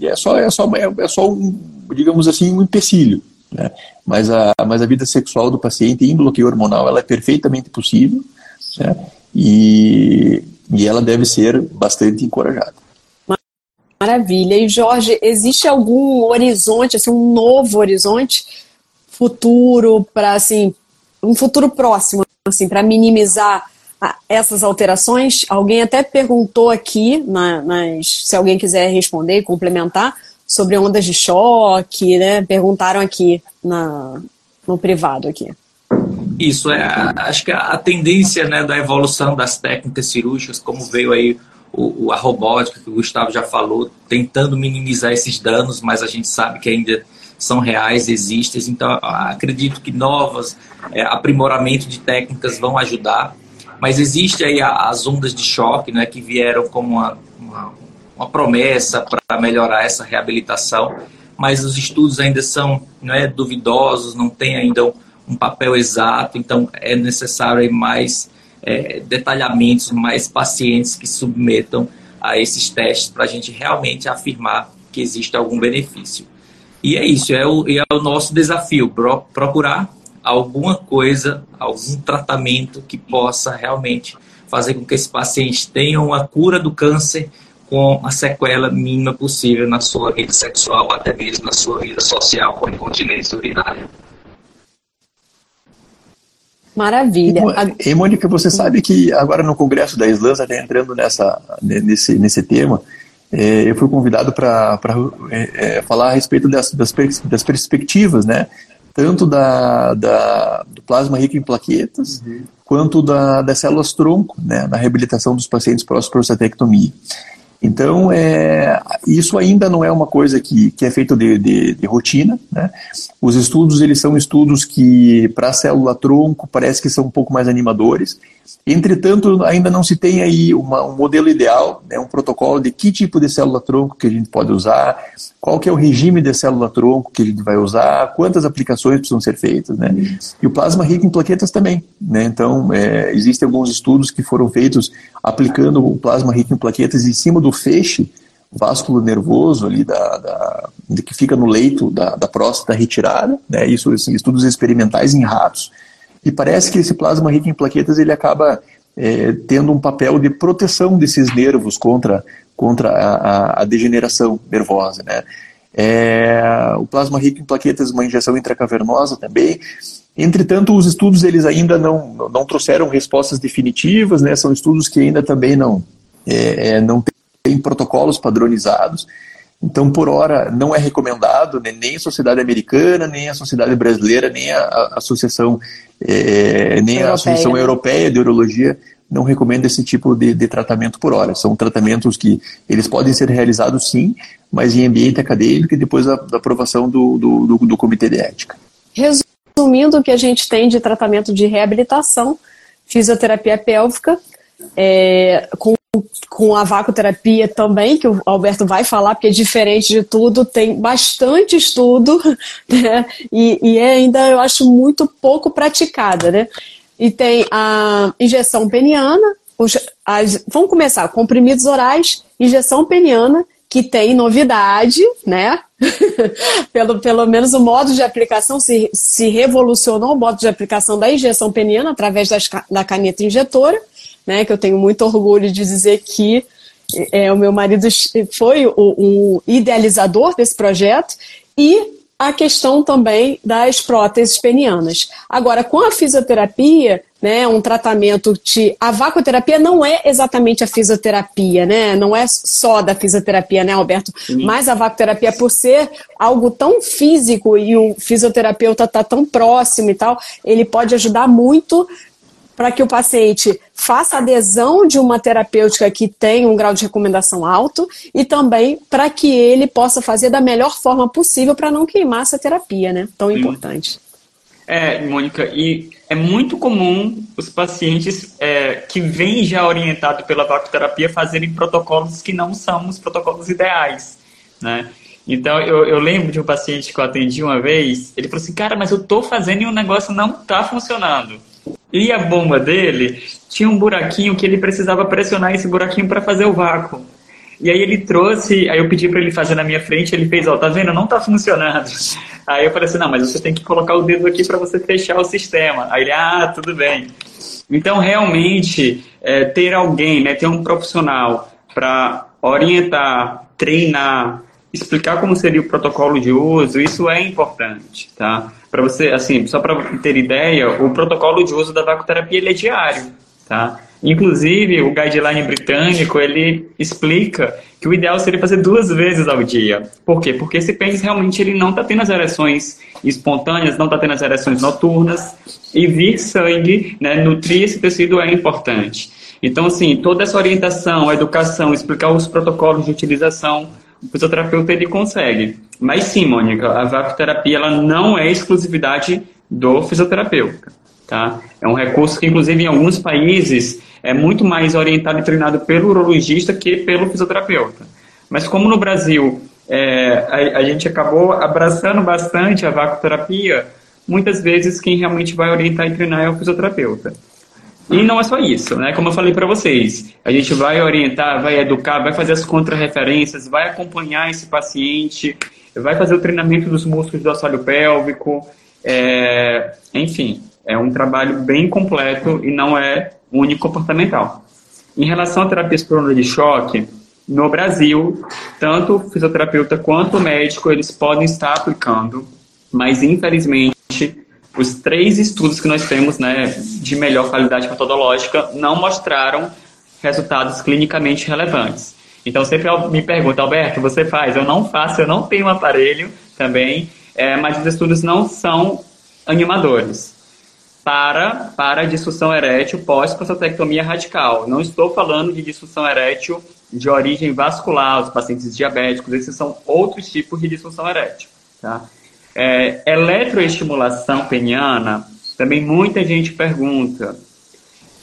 é só, é só, é, é, só um, digamos assim, um empecilho. Né? Mas, a, mas a vida sexual do paciente em bloqueio hormonal ela é perfeitamente possível né? e, e ela deve ser bastante encorajada. Maravilha. E Jorge, existe algum horizonte, assim, um novo horizonte futuro para assim um futuro próximo, assim, para minimizar essas alterações. Alguém até perguntou aqui, na, nas, se alguém quiser responder e complementar, sobre ondas de choque, né? Perguntaram aqui na, no privado aqui. Isso é, acho que a tendência né, da evolução das técnicas cirúrgicas, como veio aí o, a robótica que o Gustavo já falou, tentando minimizar esses danos, mas a gente sabe que ainda são reais, existem. Então, acredito que novas é, aprimoramento de técnicas vão ajudar. Mas existe aí as ondas de choque, né, que vieram como uma, uma, uma promessa para melhorar essa reabilitação. mas os estudos ainda são não é, duvidosos, não tem ainda um, um papel exato, então é necessário mais é, detalhamentos, mais pacientes que submetam a esses testes para a gente realmente afirmar que existe algum benefício. E é isso, é o, é o nosso desafio, procurar alguma coisa, algum tratamento que possa realmente fazer com que esse paciente tenha uma cura do câncer com a sequela mínima possível na sua vida sexual, até mesmo na sua vida social com incontinência urinária. Maravilha. E, Mônica, você sabe que agora no Congresso da Islândia, está entrando nessa, nesse, nesse tema, é, eu fui convidado para é, é, falar a respeito das, das, das perspectivas, né? Tanto da, da, do plasma rico em plaquetas, uhum. quanto da, das células tronco, né? Na reabilitação dos pacientes pós-prostatectomia. Então, é, isso ainda não é uma coisa que, que é feito de, de, de rotina. Né? Os estudos, eles são estudos que, para a célula-tronco, parece que são um pouco mais animadores. Entretanto, ainda não se tem aí uma, um modelo ideal, né, um protocolo de que tipo de célula-tronco que a gente pode usar, qual que é o regime de célula-tronco que a gente vai usar, quantas aplicações precisam ser feitas. Né? E o plasma rico em plaquetas também. Né? Então, é, existem alguns estudos que foram feitos aplicando o plasma rico em plaquetas em cima do feixe vásculo nervoso ali da, da, que fica no leito da, da próstata retirada, né? Isso, assim, estudos experimentais em ratos. E parece que esse plasma rico em plaquetas ele acaba é, tendo um papel de proteção desses nervos contra, contra a, a, degeneração nervosa, né? É, o plasma rico em plaquetas, uma injeção intracavernosa também. Entretanto, os estudos eles ainda não, não trouxeram respostas definitivas, né? São estudos que ainda também não, é, é não têm protocolos padronizados. Então, por hora, não é recomendado, né, nem a sociedade americana, nem a sociedade brasileira, nem a, a associação, é, nem europeia. a associação europeia de urologia não recomenda esse tipo de, de, tratamento por hora. São tratamentos que eles podem ser realizados sim, mas em ambiente acadêmico e depois da, da aprovação do, do, do, do comitê de ética. Resumindo o que a gente tem de tratamento de reabilitação, fisioterapia pélvica, é, com com a vacoterapia também, que o Alberto vai falar, porque é diferente de tudo, tem bastante estudo, né? E, e é ainda, eu acho, muito pouco praticada, né? E tem a injeção peniana, os, as, vamos começar, comprimidos orais, injeção peniana, que tem novidade, né? pelo, pelo menos o modo de aplicação se, se revolucionou o modo de aplicação da injeção peniana através das, da caneta injetora né? Que eu tenho muito orgulho de dizer que é, o meu marido foi o, o idealizador desse projeto e a questão também das próteses penianas. Agora, com a fisioterapia, né, um tratamento de. A vacoterapia não é exatamente a fisioterapia, né? Não é só da fisioterapia, né, Alberto? Sim. Mas a vacoterapia, por ser algo tão físico e o fisioterapeuta está tão próximo e tal, ele pode ajudar muito para que o paciente faça adesão de uma terapêutica que tem um grau de recomendação alto e também para que ele possa fazer da melhor forma possível para não queimar essa terapia, né? Tão importante. É, Mônica, e é muito comum os pacientes é, que vêm já orientados pela vacoterapia fazerem protocolos que não são os protocolos ideais, né? Então, eu, eu lembro de um paciente que eu atendi uma vez, ele falou assim, cara, mas eu tô fazendo e o negócio não tá funcionando. E a bomba dele tinha um buraquinho que ele precisava pressionar esse buraquinho para fazer o vácuo. E aí ele trouxe, aí eu pedi para ele fazer na minha frente, ele fez, ó, tá vendo? Não tá funcionando. Aí eu falei assim, não, mas você tem que colocar o dedo aqui para você fechar o sistema. Aí ele, ah, tudo bem. Então, realmente, é, ter alguém, né, ter um profissional para orientar, treinar, explicar como seria o protocolo de uso, isso é importante, tá? Para você, assim, só para ter ideia, o protocolo de uso da vacoterapia ele é diário, tá? Inclusive, o guideline britânico, ele explica que o ideal seria fazer duas vezes ao dia. Por quê? Porque esse pênis realmente ele não está tendo as ereções espontâneas, não está tendo as ereções noturnas, e vir sangue, né, nutrir esse tecido é importante. Então, assim, toda essa orientação, educação, explicar os protocolos de utilização, o fisioterapeuta ele consegue. Mas sim, Mônica, a vapoterapia ela não é exclusividade do fisioterapeuta. Tá? É um recurso que, inclusive, em alguns países é muito mais orientado e treinado pelo urologista que pelo fisioterapeuta. Mas como no Brasil é, a, a, gente acabou abraçando bastante a vacoterapia. Muitas vezes quem realmente vai orientar e treinar é o fisioterapeuta. E não é só isso, né? Como eu falei para vocês, a gente vai orientar, vai educar, vai fazer as contrarreferências, vai acompanhar esse paciente, vai fazer o treinamento dos músculos do assoalho pélvico, é, enfim, é um trabalho bem completo e não é comportamental. Em relação à terapia espirulina de choque, no Brasil, tanto o fisioterapeuta quanto o médico, eles podem estar aplicando, mas infelizmente os três estudos que nós temos né, de melhor qualidade metodológica não mostraram resultados clinicamente relevantes. Então sempre me pergunta, Alberto, você faz? Eu não faço, eu não tenho um aparelho também, é, mas os estudos não são animadores para, para disfunção erétil pós-prostatectomia radical. Não estou falando de disfunção erétil de origem vascular, os pacientes diabéticos, esses são outros tipos de disfunção erétil. Tá? É, eletroestimulação peniana, também muita gente pergunta.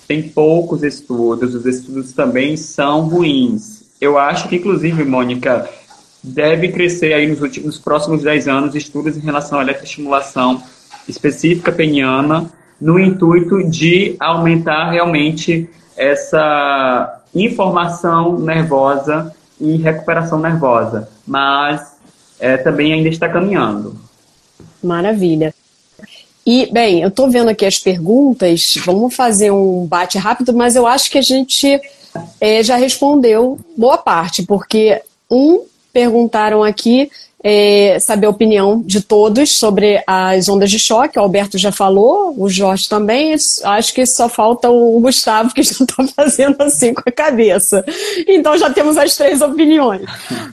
Tem poucos estudos, os estudos também são ruins. Eu acho que, inclusive, Mônica, deve crescer aí nos, últimos, nos próximos 10 anos estudos em relação à eletroestimulação específica peniana, no intuito de aumentar realmente essa informação nervosa e recuperação nervosa. Mas é, também ainda está caminhando. Maravilha. E, bem, eu estou vendo aqui as perguntas, vamos fazer um bate rápido, mas eu acho que a gente é, já respondeu boa parte, porque um perguntaram aqui é, saber a opinião de todos sobre as ondas de choque. O Alberto já falou, o Jorge também. Acho que só falta o Gustavo, que já está fazendo assim com a cabeça. Então já temos as três opiniões.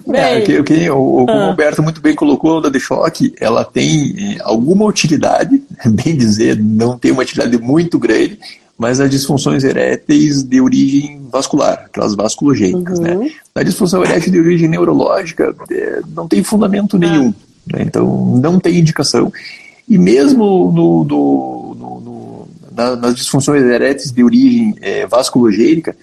É, bem, é, que, o, o, ah. Alberto muito bem colocou, a onda de choque, ela tem é, alguma utilidade, bem dizer, não tem uma utilidade muito grande, mas as disfunções eréteis de origem vascular, aquelas vasculogênicas, né? uhum. né? A disfunção erétil de origem neurológica é, não tem fundamento ah. nenhum, né? então não tem indicação. E mesmo no, no, no, no na, nas disfunções eréteis de origem é, vasculogênica,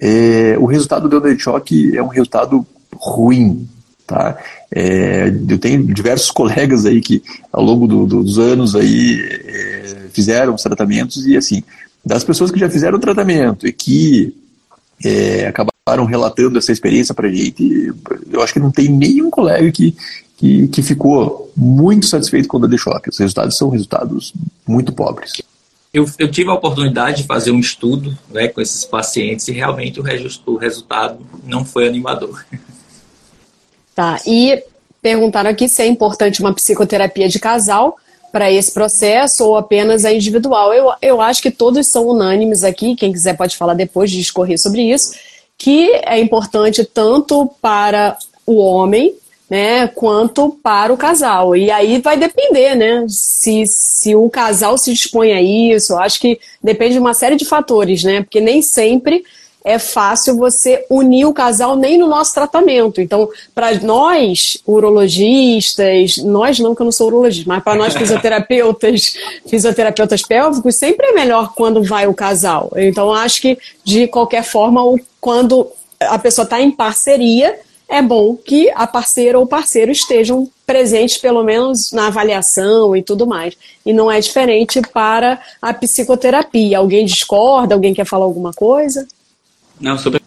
é, o resultado do onda de choque é um resultado ruim, tá? É, eu tenho diversos colegas aí que ao longo do, do, dos anos aí é, fizeram os tratamentos e assim das pessoas que já fizeram o tratamento e que é, acabaram relatando essa experiência para a gente, eu acho que não tem nenhum colega que, que, que ficou muito satisfeito com o choque. Os resultados são resultados muito pobres. Eu, eu, tive a oportunidade de fazer um estudo né, com esses pacientes e realmente o, o resultado não foi animador. Tá, e perguntaram aqui se é importante uma psicoterapia de casal para esse processo ou apenas a individual. Eu, eu acho que todos são unânimes aqui, quem quiser pode falar depois de discorrer sobre isso, que é importante tanto para o homem né, quanto para o casal. E aí vai depender, né? Se, se o casal se dispõe a isso, eu acho que depende de uma série de fatores, né? Porque nem sempre é fácil você unir o casal nem no nosso tratamento. Então, para nós, urologistas, nós não, que eu não sou urologista, mas para nós fisioterapeutas, fisioterapeutas pélvicos, sempre é melhor quando vai o casal. Então, acho que, de qualquer forma, quando a pessoa está em parceria, é bom que a parceira ou parceiro estejam presentes, pelo menos na avaliação e tudo mais. E não é diferente para a psicoterapia. Alguém discorda? Alguém quer falar alguma coisa? Não, super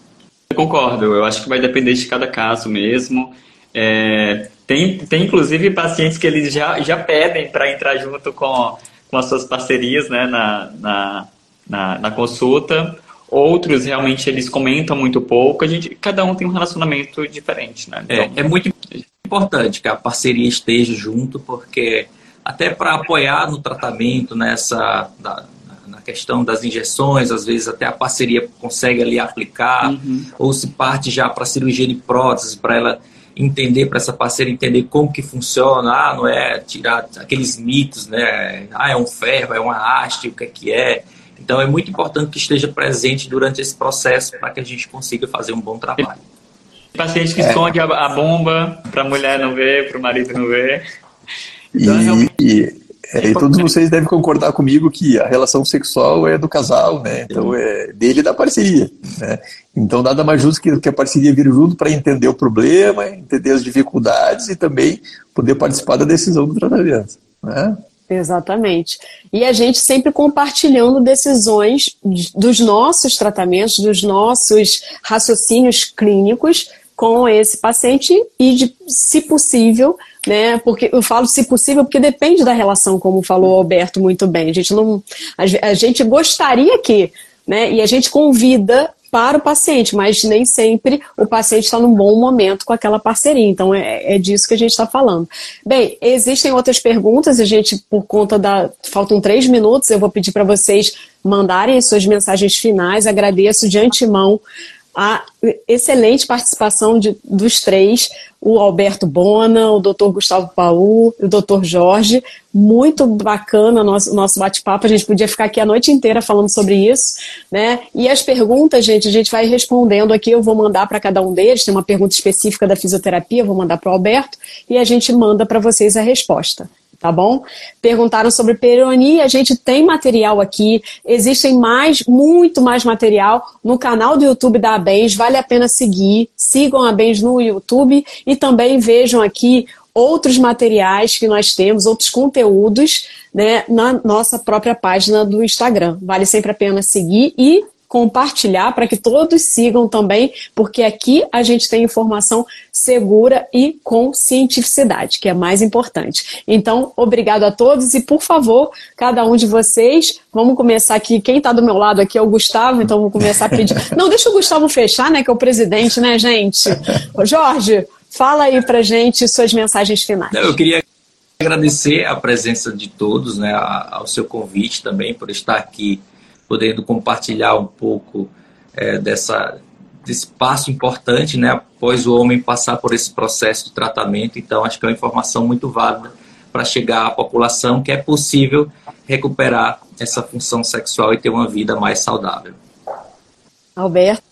concordo. Eu acho que vai depender de cada caso mesmo. É, tem, tem inclusive pacientes que eles já, já pedem para entrar junto com, com as suas parcerias né, na, na, na, na, consulta. Outros realmente eles comentam muito pouco. A gente, cada um tem um relacionamento diferente. Né? Então, é, é muito importante que a parceria esteja junto, porque até para apoiar no tratamento nessa da, questão das injeções, às vezes até a parceria consegue ali aplicar, uhum. ou se parte já para cirurgia de prótese, para ela entender, para essa parceira entender como que funciona, ah, não é tirar aqueles mitos, né? Ah, é um ferro, é uma haste, o que é que é. Então é muito importante que esteja presente durante esse processo para que a gente consiga fazer um bom trabalho. Paciente que é. esconde a, bomba para a mulher não ver, para o marido não ver. Então, e, realmente... É, e todos vocês devem concordar comigo que a relação sexual é do casal, né? Então é dele e da parceria, né? Então nada mais justo que, que a parceria vir junto para entender o problema, entender as dificuldades e também poder participar da decisão do tratamento, né? Exatamente. E a gente sempre compartilhando decisões dos nossos tratamentos, dos nossos raciocínios clínicos com esse paciente e, de, se possível, né? Porque eu falo se possível porque depende da relação, como falou o Alberto muito bem. A gente não, a, gente gostaria que, né? E a gente convida para o paciente, mas nem sempre o paciente está num bom momento com aquela parceria. Então é, é disso que a gente está falando. Bem, existem outras perguntas, a gente, por conta da. Faltam três minutos, eu vou pedir para vocês mandarem as suas mensagens finais. Agradeço de antemão a excelente participação de, dos três, o Alberto Bona, o Dr. Gustavo Paul, o Dr. Jorge. Muito bacana o nosso, nosso bate-papo. A gente podia ficar aqui a noite inteira falando sobre isso. Né? E as perguntas, gente, a gente vai respondendo aqui. Eu vou mandar para cada um deles. Tem uma pergunta específica da fisioterapia, eu vou mandar para o Alberto, e a gente manda para vocês a resposta tá bom? Perguntaram sobre peronia, a gente tem material aqui, existem mais, muito mais material no canal do YouTube da Abens, vale a pena seguir, sigam a Abens no YouTube e também vejam aqui outros materiais que nós temos, outros conteúdos, né, na nossa própria página do Instagram. Vale sempre a pena seguir e compartilhar para que todos sigam também, porque aqui a gente tem informação segura e com cientificidade, que é mais importante. Então, obrigado a todos e, por favor, cada um de vocês, vamos começar aqui. Quem está do meu lado aqui é o Gustavo, então vou começar a pedir. Não, deixa o Gustavo fechar, né? Que é o presidente, né, gente? Ô, Jorge, fala aí pra gente suas mensagens finais. Eu queria agradecer a presença de todos, né, ao seu convite também por estar aqui podendo compartilhar um pouco é, dessa, desse passo importante, né, após o homem passar por esse processo de tratamento. Então, acho que é uma informação muito válida para chegar à população que é possível recuperar essa função sexual e ter uma vida mais saudável. Alberto?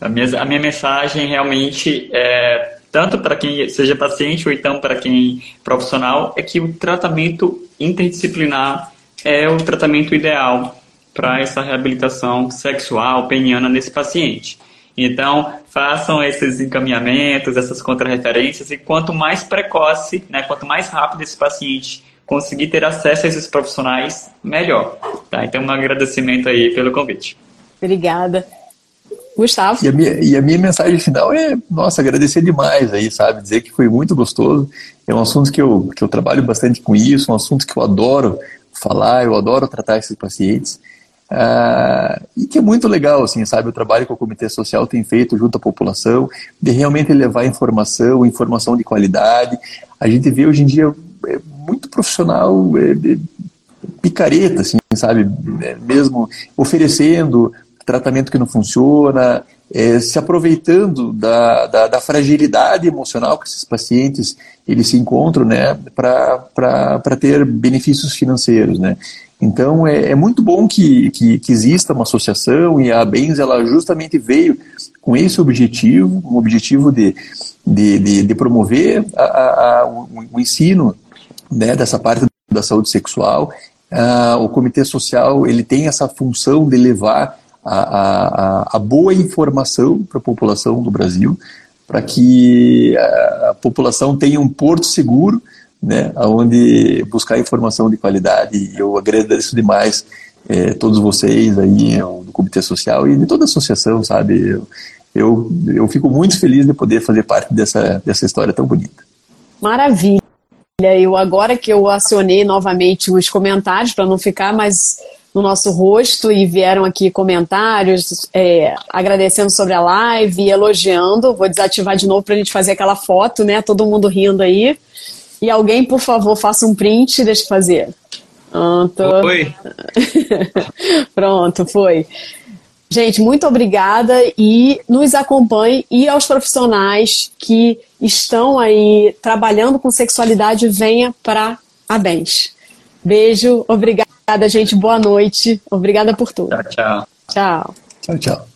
A minha, a minha mensagem realmente é tanto para quem seja paciente ou então para quem é profissional, é que o tratamento interdisciplinar é o tratamento ideal para essa reabilitação sexual peniana nesse paciente. Então, façam esses encaminhamentos, essas contrarreferências, e quanto mais precoce, né, quanto mais rápido esse paciente conseguir ter acesso a esses profissionais, melhor. Tá? Então, um agradecimento aí pelo convite. Obrigada. Gustavo? E a, minha, e a minha mensagem final é, nossa, agradecer demais aí, sabe? Dizer que foi muito gostoso. É um assunto que eu, que eu trabalho bastante com isso, um assunto que eu adoro falar, eu adoro tratar esses pacientes. Uh, e que é muito legal, assim, sabe, o trabalho que o Comitê Social tem feito junto à população, de realmente levar informação, informação de qualidade. A gente vê hoje em dia é, muito profissional é, picareta, assim, sabe, é, mesmo oferecendo tratamento que não funciona, é, se aproveitando da, da, da, fragilidade emocional que esses pacientes eles se encontram, né, para ter benefícios financeiros, né. Então é, é muito bom que, que, que, exista uma associação e a Bens ela justamente veio com esse objetivo, um objetivo de, de, de, de promover a, a, a, o, o, ensino né, dessa parte da saúde sexual. Ah, o comitê social ele tem essa função de levar a, a, a boa informação para a população do Brasil, para que a, a população tenha um porto seguro, né, onde buscar informação de qualidade. Eu agradeço demais é, todos vocês aí do Comitê Social e de toda a associação, sabe? Eu, eu, eu fico muito feliz de poder fazer parte dessa, dessa história tão bonita. Maravilha! Eu agora que eu acionei novamente os comentários para não ficar mais no nosso rosto e vieram aqui comentários é, agradecendo sobre a live e elogiando. Vou desativar de novo para a gente fazer aquela foto, né? Todo mundo rindo aí. E alguém, por favor, faça um print, deixa eu fazer. Pronto. Foi. Pronto, foi. Gente, muito obrigada e nos acompanhe e aos profissionais que estão aí trabalhando com sexualidade, venha para a Bens. Beijo, obrigada, gente. Boa noite. Obrigada por tudo. Tchau, tchau. Tchau. Tchau, tchau.